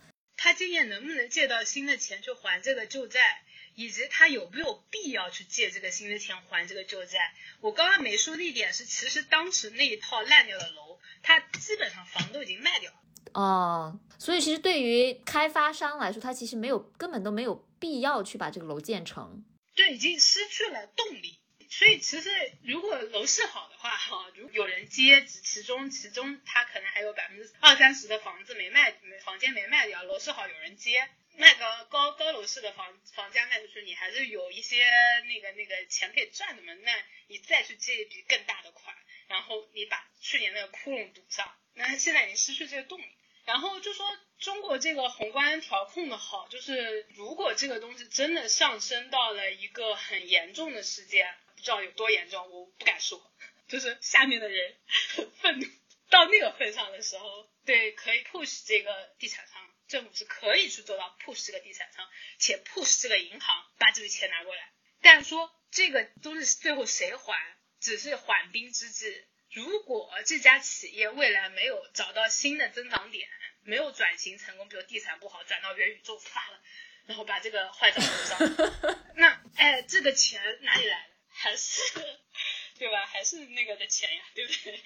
他今年能不能借到新的钱去还这个旧债，以及他有没有必要去借这个新的钱还这个旧债？我刚刚没说的一点是，其实当时那一套烂掉的楼，他基本上房都已经卖掉了。哦，所以其实对于开发商来说，他其实没有根本都没有必要去把这个楼建成，对，已经失去了动力。所以其实如果楼市好的话，哈，如有人接，其中其中他可能还有百分之二三十的房子没卖，没房间没卖掉。楼市好有人接，卖个高高楼市的房房价卖出去，你还是有一些那个那个钱可以赚的嘛。那你再去借一笔更大的款，然后你把去年那个窟窿堵上，那现在已经失去这个动力。然后就说中国这个宏观调控的好，就是如果这个东西真的上升到了一个很严重的事件。不知道有多严重，我不敢说。就是下面的人很 愤怒到那个份上的时候，对，可以 push 这个地产商，政府是可以去做到 push 这个地产商，且 push 这个银行把这笔钱拿过来。但说这个东西最后谁还，只是缓兵之计。如果这家企业未来没有找到新的增长点，没有转型成功，比如地产不好，转到元宇宙发了，然后把这个坏账补上，那哎，这个钱哪里来？还是对吧？还是那个的钱呀，对不对？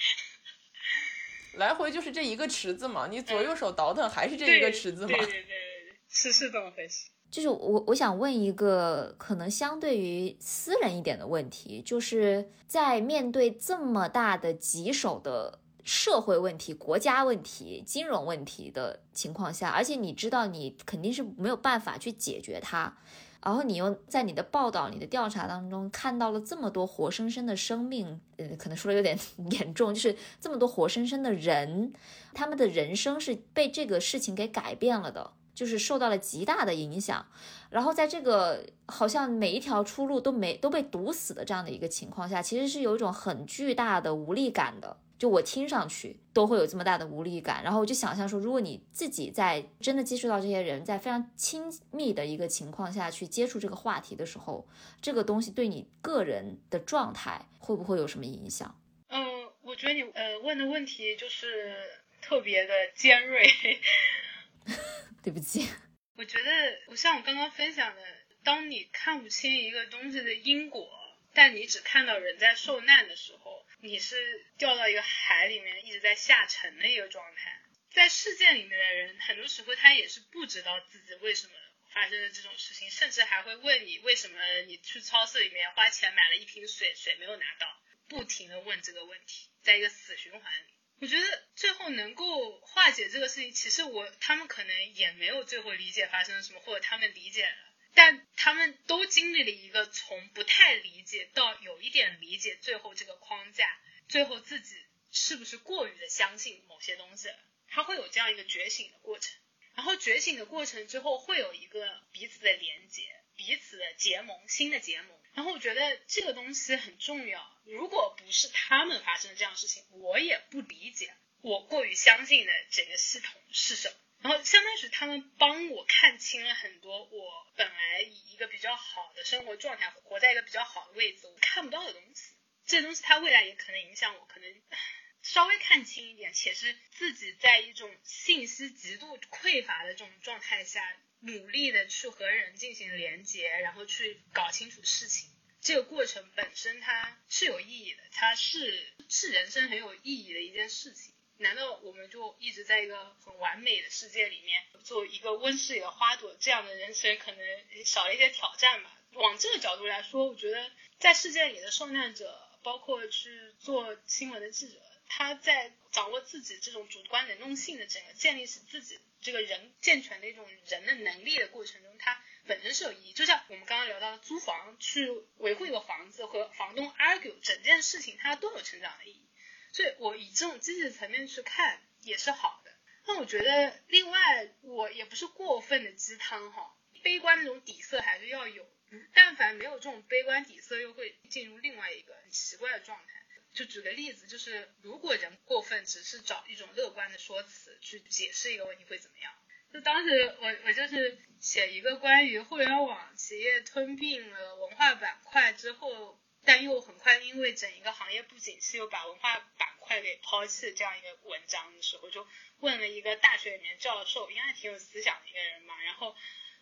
来回就是这一个池子嘛，你左右手倒腾还是这一个池子嘛。对对对对对，是是这么回事。就是我我想问一个可能相对于私人一点的问题，就是在面对这么大的棘手的社会问题、国家问题、金融问题的情况下，而且你知道你肯定是没有办法去解决它。然后你又在你的报道、你的调查当中看到了这么多活生生的生命，呃，可能说的有点 严重，就是这么多活生生的人，他们的人生是被这个事情给改变了的，就是受到了极大的影响。然后在这个好像每一条出路都没都被堵死的这样的一个情况下，其实是有一种很巨大的无力感的。就我听上去都会有这么大的无力感，然后我就想象说，如果你自己在真的接触到这些人，在非常亲密的一个情况下去接触这个话题的时候，这个东西对你个人的状态会不会有什么影响？嗯，我觉得你呃问的问题就是特别的尖锐。对不起。我觉得我像我刚刚分享的，当你看不清一个东西的因果，但你只看到人在受难的时候。你是掉到一个海里面一直在下沉的一个状态，在事件里面的人，很多时候他也是不知道自己为什么发生了这种事情，甚至还会问你为什么你去超市里面花钱买了一瓶水，水没有拿到，不停的问这个问题，在一个死循环里。我觉得最后能够化解这个事情，其实我他们可能也没有最后理解发生了什么，或者他们理解了。但他们都经历了一个从不太理解到有一点理解，最后这个框架，最后自己是不是过于的相信某些东西，他会有这样一个觉醒的过程。然后觉醒的过程之后，会有一个彼此的连接，彼此的结盟，新的结盟。然后我觉得这个东西很重要。如果不是他们发生这样的事情，我也不理解我过于相信的整个系统是什么。然后相当于是他们帮我看清了很多我本来以一个比较好的生活状态，活在一个比较好的位置，我看不到的东西。这东西它未来也可能影响我，可能。稍微看清一点，且是自己在一种信息极度匮乏的这种状态下，努力的去和人进行连接，然后去搞清楚事情，这个过程本身它是有意义的，它是是人生很有意义的一件事情。难道我们就一直在一个很完美的世界里面，做一个温室里的花朵，这样的人生可能少了一些挑战吧？往这个角度来说，我觉得在世界里的受难者，包括去做新闻的记者。他在掌握自己这种主观能动性的整个建立起自己这个人健全的一种人的能力的过程中，他本身是有意义。就像我们刚刚聊到的租房去维护一个房子和房东 argue 整件事情，它都有成长的意义。所以我以这种积极层面去看也是好的。那我觉得另外我也不是过分的鸡汤哈，悲观那种底色还是要有。但凡没有这种悲观底色，又会进入另外一个很奇怪的状态。就举个例子，就是如果人过分只是找一种乐观的说辞去解释一个问题会怎么样？就当时我我就是写一个关于互联网企业吞并了文化板块之后，但又很快因为整一个行业不景气又把文化板块给抛弃这样一个文章的时候，就问了一个大学里面教授，应该挺有思想的一个人嘛，然后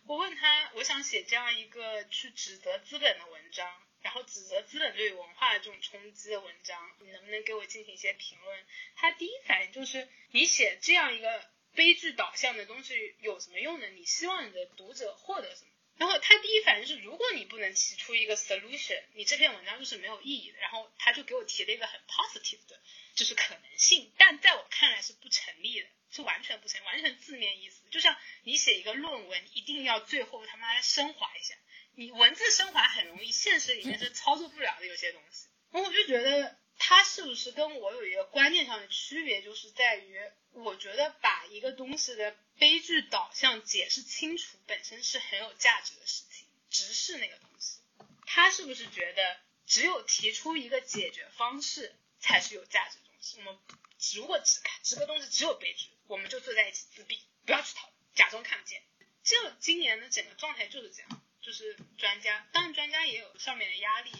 我问他，我想写这样一个去指责资本的文章。然后指责资本对文化的这种冲击的文章，你能不能给我进行一些评论？他第一反应就是，你写这样一个悲剧导向的东西有什么用呢？你希望你的读者获得什么？然后他第一反应是，如果你不能提出一个 solution，你这篇文章就是没有意义的。然后他就给我提了一个很 positive 的，就是可能性，但在我看来是不成立的，是完全不成立，完全字面意思。就像你写一个论文，一定要最后他妈升华一下。你文字升华很容易，现实里面是操作不了的有些东西。然后我就觉得他是不是跟我有一个观念上的区别，就是在于我觉得把一个东西的悲剧导向解释清楚本身是很有价值的事情，直视那个东西。他是不是觉得只有提出一个解决方式才是有价值的东西？我们如果只看这个东西只有悲剧，我们就坐在一起自闭，不要去讨论，假装看不见。就今年的整个状态就是这样。就是专家，当然专家也有上面的压力，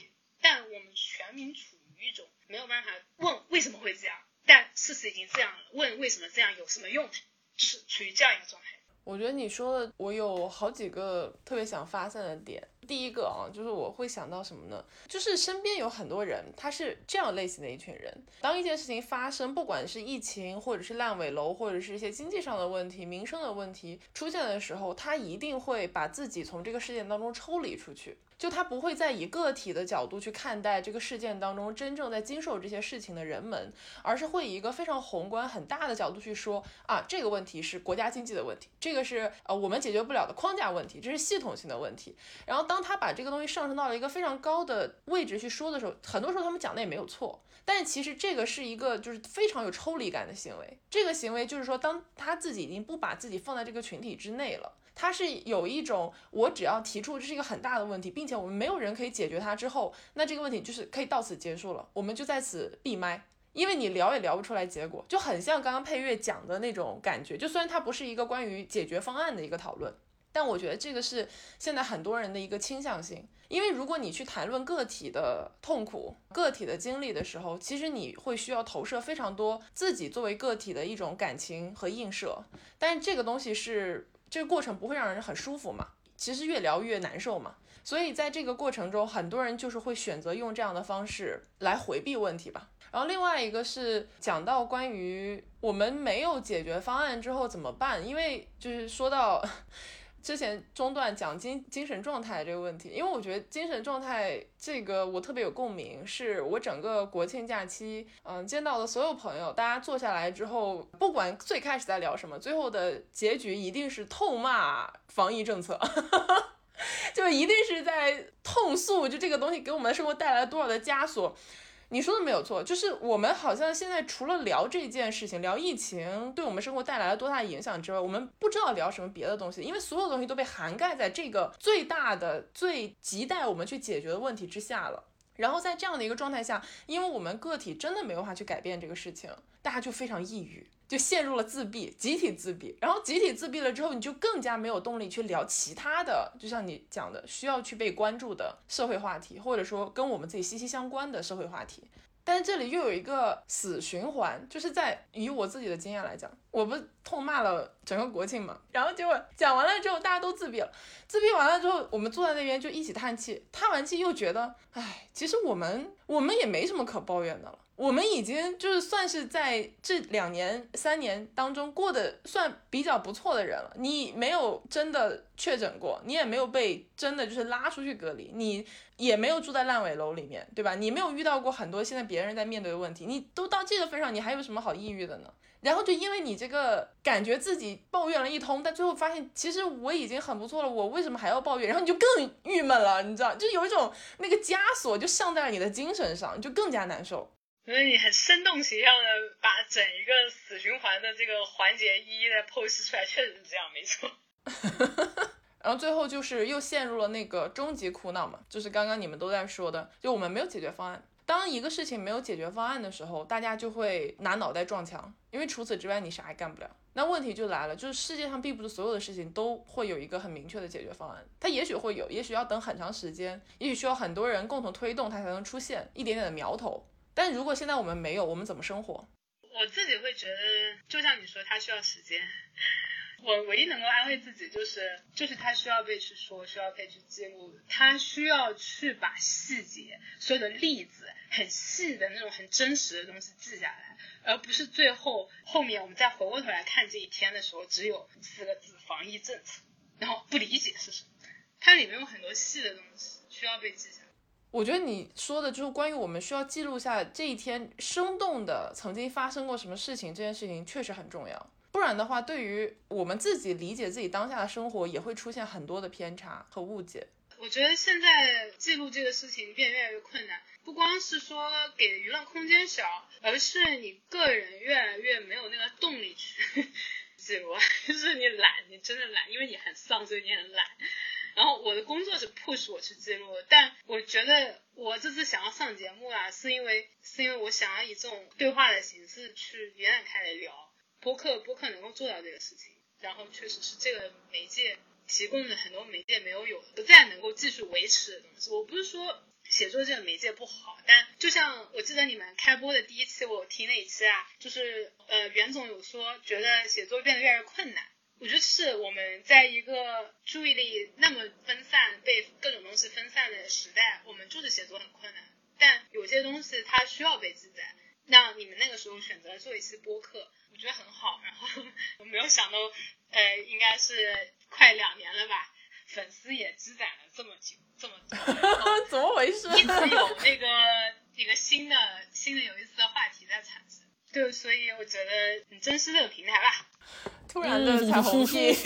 但我们全民处一种没有办法问为什么会这样，但事实已经这样了，问为什么这样有什么用？是处于这样一个状态。我觉得你说的，我有好几个特别想发散的点。第一个啊，就是我会想到什么呢？就是身边有很多人，他是这样类型的一群人。当一件事情发生，不管是疫情，或者是烂尾楼，或者是一些经济上的问题、民生的问题出现的时候，他一定会把自己从这个事件当中抽离出去。就他不会再以个体的角度去看待这个事件当中真正在经受这些事情的人们，而是会以一个非常宏观、很大的角度去说啊，这个问题是国家经济的问题，这个是呃我们解决不了的框架问题，这是系统性的问题。然后当他把这个东西上升到了一个非常高的位置去说的时候，很多时候他们讲的也没有错，但其实这个是一个就是非常有抽离感的行为。这个行为就是说，当他自己已经不把自己放在这个群体之内了。他是有一种，我只要提出这是一个很大的问题，并且我们没有人可以解决它之后，那这个问题就是可以到此结束了，我们就在此闭麦，因为你聊也聊不出来结果，就很像刚刚配乐讲的那种感觉。就虽然它不是一个关于解决方案的一个讨论，但我觉得这个是现在很多人的一个倾向性。因为如果你去谈论个体的痛苦、个体的经历的时候，其实你会需要投射非常多自己作为个体的一种感情和映射，但是这个东西是。这个过程不会让人很舒服嘛？其实越聊越难受嘛。所以在这个过程中，很多人就是会选择用这样的方式来回避问题吧。然后另外一个是讲到关于我们没有解决方案之后怎么办，因为就是说到。之前中断讲精精神状态这个问题，因为我觉得精神状态这个我特别有共鸣，是我整个国庆假期，嗯，见到的所有朋友，大家坐下来之后，不管最开始在聊什么，最后的结局一定是痛骂防疫政策，就一定是在痛诉，就这个东西给我们的生活带来了多少的枷锁。你说的没有错，就是我们好像现在除了聊这件事情，聊疫情对我们生活带来了多大影响之外，我们不知道聊什么别的东西，因为所有东西都被涵盖在这个最大的、最亟待我们去解决的问题之下了。然后在这样的一个状态下，因为我们个体真的没有办法去改变这个事情，大家就非常抑郁，就陷入了自闭，集体自闭。然后集体自闭了之后，你就更加没有动力去聊其他的，就像你讲的，需要去被关注的社会话题，或者说跟我们自己息息相关的社会话题。但是这里又有一个死循环，就是在以我自己的经验来讲，我不痛骂了整个国庆嘛，然后结果讲完了之后，大家都自闭了，自闭完了之后，我们坐在那边就一起叹气，叹完气又觉得，唉，其实我们我们也没什么可抱怨的了。我们已经就是算是在这两年、三年当中过得算比较不错的人了。你没有真的确诊过，你也没有被真的就是拉出去隔离，你也没有住在烂尾楼里面，对吧？你没有遇到过很多现在别人在面对的问题，你都到这个份上，你还有什么好抑郁的呢？然后就因为你这个感觉自己抱怨了一通，但最后发现其实我已经很不错了，我为什么还要抱怨？然后你就更郁闷了，你知道，就有一种那个枷锁就上在了你的精神上，就更加难受。所以你很生动形象的把整一个死循环的这个环节一一的剖析出来，确实是这样，没错。然后最后就是又陷入了那个终极苦恼嘛，就是刚刚你们都在说的，就我们没有解决方案。当一个事情没有解决方案的时候，大家就会拿脑袋撞墙，因为除此之外你啥也干不了。那问题就来了，就是世界上并不是所有的事情都会有一个很明确的解决方案，它也许会有，也许要等很长时间，也许需要很多人共同推动它才能出现一点点的苗头。但如果现在我们没有，我们怎么生活？我自己会觉得，就像你说，它需要时间。我唯一能够安慰自己就是，就是它需要被去说，需要被去记录，它需要去把细节、所有的例子、很细的那种很真实的东西记下来，而不是最后后面我们再回过头来看这一天的时候，只有四个字“防疫政策”，然后不理解是什么。它里面有很多细的东西需要被记下。我觉得你说的就是关于我们需要记录下这一天生动的曾经发生过什么事情，这件事情确实很重要。不然的话，对于我们自己理解自己当下的生活，也会出现很多的偏差和误解。我觉得现在记录这个事情变越来越困难，不光是说给舆论空间小，而是你个人越来越没有那个动力去 记录，就是你懒，你真的懒，因为你很丧，所以你很懒。然后我的工作是 push 我去记录，但我觉得我这次想要上节目啊，是因为是因为我想要以这种对话的形式去延展开来聊播客，播客能够做到这个事情，然后确实是这个媒介提供的很多媒介没有有，不再能够继续维持的东西。我不是说写作这个媒介不好，但就像我记得你们开播的第一期，我听那一期啊，就是呃袁总有说觉得写作变得越来越困难。我觉得是我们在一个注意力那么分散、被各种东西分散的时代，我们就是写作很困难。但有些东西它需要被记载。那你们那个时候选择做一期播客，我觉得很好。然后我没有想到，呃，应该是快两年了吧，粉丝也积攒了这么久，这么久，怎么回事？一直有那个一个新的、新的有意思的话题在产生。对，所以我觉得你珍惜这个平台吧。突然的彩虹屁，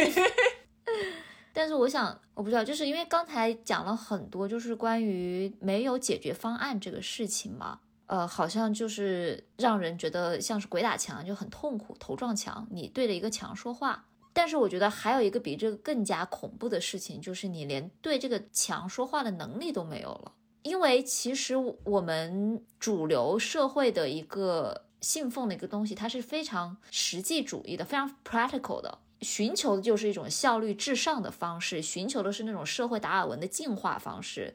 但是我想，我不知道，就是因为刚才讲了很多，就是关于没有解决方案这个事情嘛，呃，好像就是让人觉得像是鬼打墙，就很痛苦，头撞墙，你对着一个墙说话。但是我觉得还有一个比这个更加恐怖的事情，就是你连对这个墙说话的能力都没有了，因为其实我们主流社会的一个。信奉的一个东西，它是非常实际主义的，非常 practical 的，寻求的就是一种效率至上的方式，寻求的是那种社会达尔文的进化方式。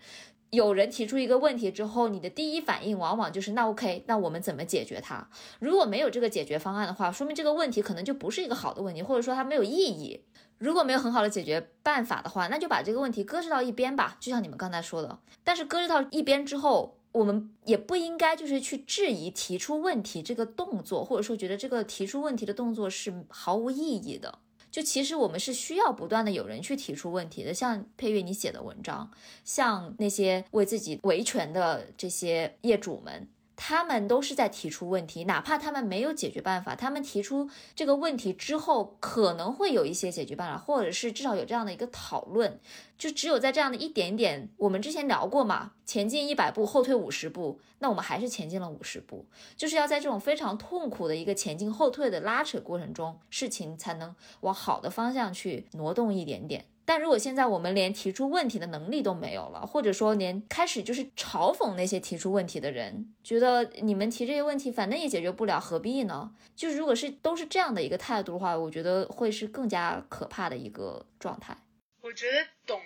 有人提出一个问题之后，你的第一反应往往就是那 OK，那我们怎么解决它？如果没有这个解决方案的话，说明这个问题可能就不是一个好的问题，或者说它没有意义。如果没有很好的解决办法的话，那就把这个问题搁置到一边吧，就像你们刚才说的。但是搁置到一边之后，我们也不应该就是去质疑提出问题这个动作，或者说觉得这个提出问题的动作是毫无意义的。就其实我们是需要不断的有人去提出问题的，像配乐你写的文章，像那些为自己维权的这些业主们，他们都是在提出问题，哪怕他们没有解决办法，他们提出这个问题之后，可能会有一些解决办法，或者是至少有这样的一个讨论。就只有在这样的一点点，我们之前聊过嘛，前进一百步，后退五十步，那我们还是前进了五十步，就是要在这种非常痛苦的一个前进后退的拉扯过程中，事情才能往好的方向去挪动一点点。但如果现在我们连提出问题的能力都没有了，或者说连开始就是嘲讽那些提出问题的人，觉得你们提这些问题反正也解决不了，何必呢？就是如果是都是这样的一个态度的话，我觉得会是更加可怕的一个状态。我觉得懂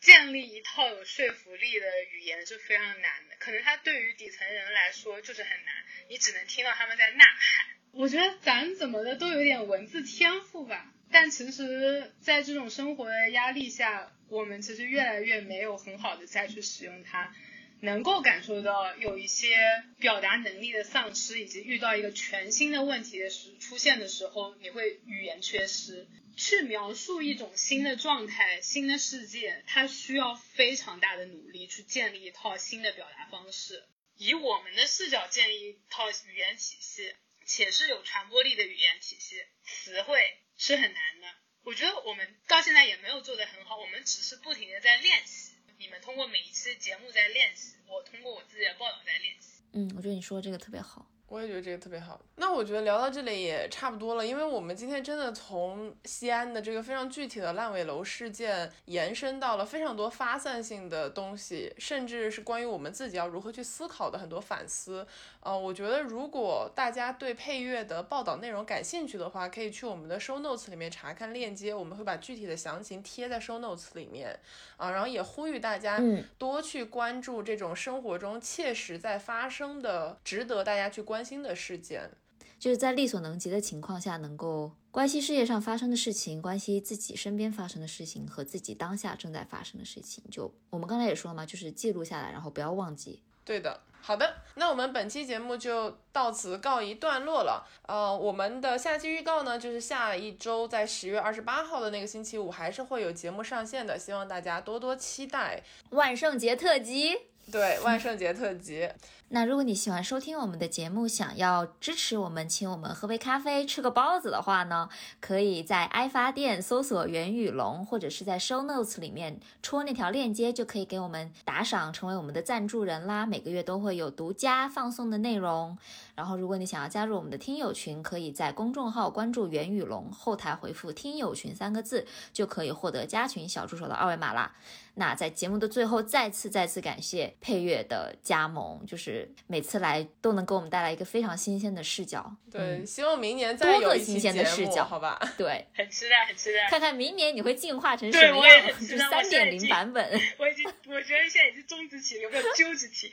建立一套有说服力的语言是非常难的，可能它对于底层人来说就是很难，你只能听到他们在呐喊。我觉得咱怎么的都有点文字天赋吧。但其实，在这种生活的压力下，我们其实越来越没有很好的再去使用它，能够感受到有一些表达能力的丧失，以及遇到一个全新的问题的时出现的时候，你会语言缺失，去描述一种新的状态、新的世界，它需要非常大的努力去建立一套新的表达方式，以我们的视角建立一套语言体系，且是有传播力的语言体系，词汇。是很难的，我觉得我们到现在也没有做得很好，我们只是不停的在练习。你们通过每一期节目在练习，我通过我自己的报道在练习。嗯，我觉得你说的这个特别好。我也觉得这个特别好。那我觉得聊到这里也差不多了，因为我们今天真的从西安的这个非常具体的烂尾楼事件延伸到了非常多发散性的东西，甚至是关于我们自己要如何去思考的很多反思。呃，我觉得如果大家对配乐的报道内容感兴趣的话，可以去我们的 show notes 里面查看链接，我们会把具体的详情贴在 show notes 里面。啊，然后也呼吁大家多去关注这种生活中切实在发生的、值得大家去关心的事件，就是在力所能及的情况下，能够关心世界上发生的事情，关心自己身边发生的事情和自己当下正在发生的事情。就我们刚才也说了嘛，就是记录下来，然后不要忘记。对的。好的，那我们本期节目就到此告一段落了。呃，我们的下期预告呢，就是下一周在十月二十八号的那个星期五，还是会有节目上线的，希望大家多多期待万圣节特辑。对，万圣节特辑。那如果你喜欢收听我们的节目，想要支持我们，请我们喝杯咖啡、吃个包子的话呢，可以在爱发电搜索袁宇龙，或者是在 show notes 里面戳那条链接，就可以给我们打赏，成为我们的赞助人啦。每个月都会有独家放送的内容。然后，如果你想要加入我们的听友群，可以在公众号关注袁宇龙，后台回复“听友群”三个字，就可以获得加群小助手的二维码啦。那在节目的最后，再次再次感谢配乐的加盟，就是每次来都能给我们带来一个非常新鲜的视角。对，希望明年再有新鲜的视角，好吧？对，很期待，很期待，看看明年你会进化成什么样，就三点零版本。我已经，我觉得现在已经中子体，有没有鸠子体？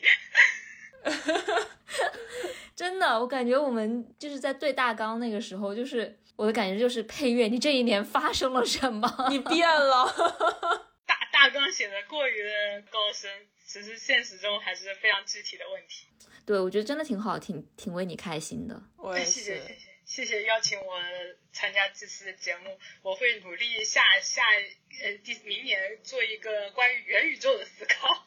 真的，我感觉我们就是在对大纲那个时候，就是我的感觉就是配乐，你这一年发生了什么？你变了。大纲写的过于的高深，其实现实中还是非常具体的问题。对，我觉得真的挺好，挺挺为你开心的。我谢谢谢谢谢谢邀请我参加这次的节目，我会努力下下呃第明年做一个关于元宇宙的思考。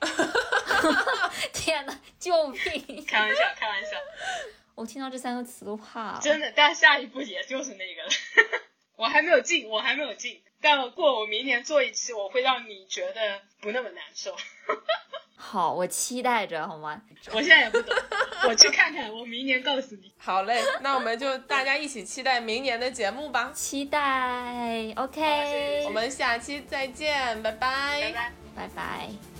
天哪，救命！开玩笑开玩笑，我听到这三个词都怕了。真的，但下一步也就是那个了。我还没有进，我还没有进。但过我明年做一期，我会让你觉得不那么难受。好，我期待着，好吗？我现在也不懂，我去看看，我明年告诉你。好嘞，那我们就大家一起期待明年的节目吧。期待，OK。我们下期再见，拜拜，拜拜，拜拜。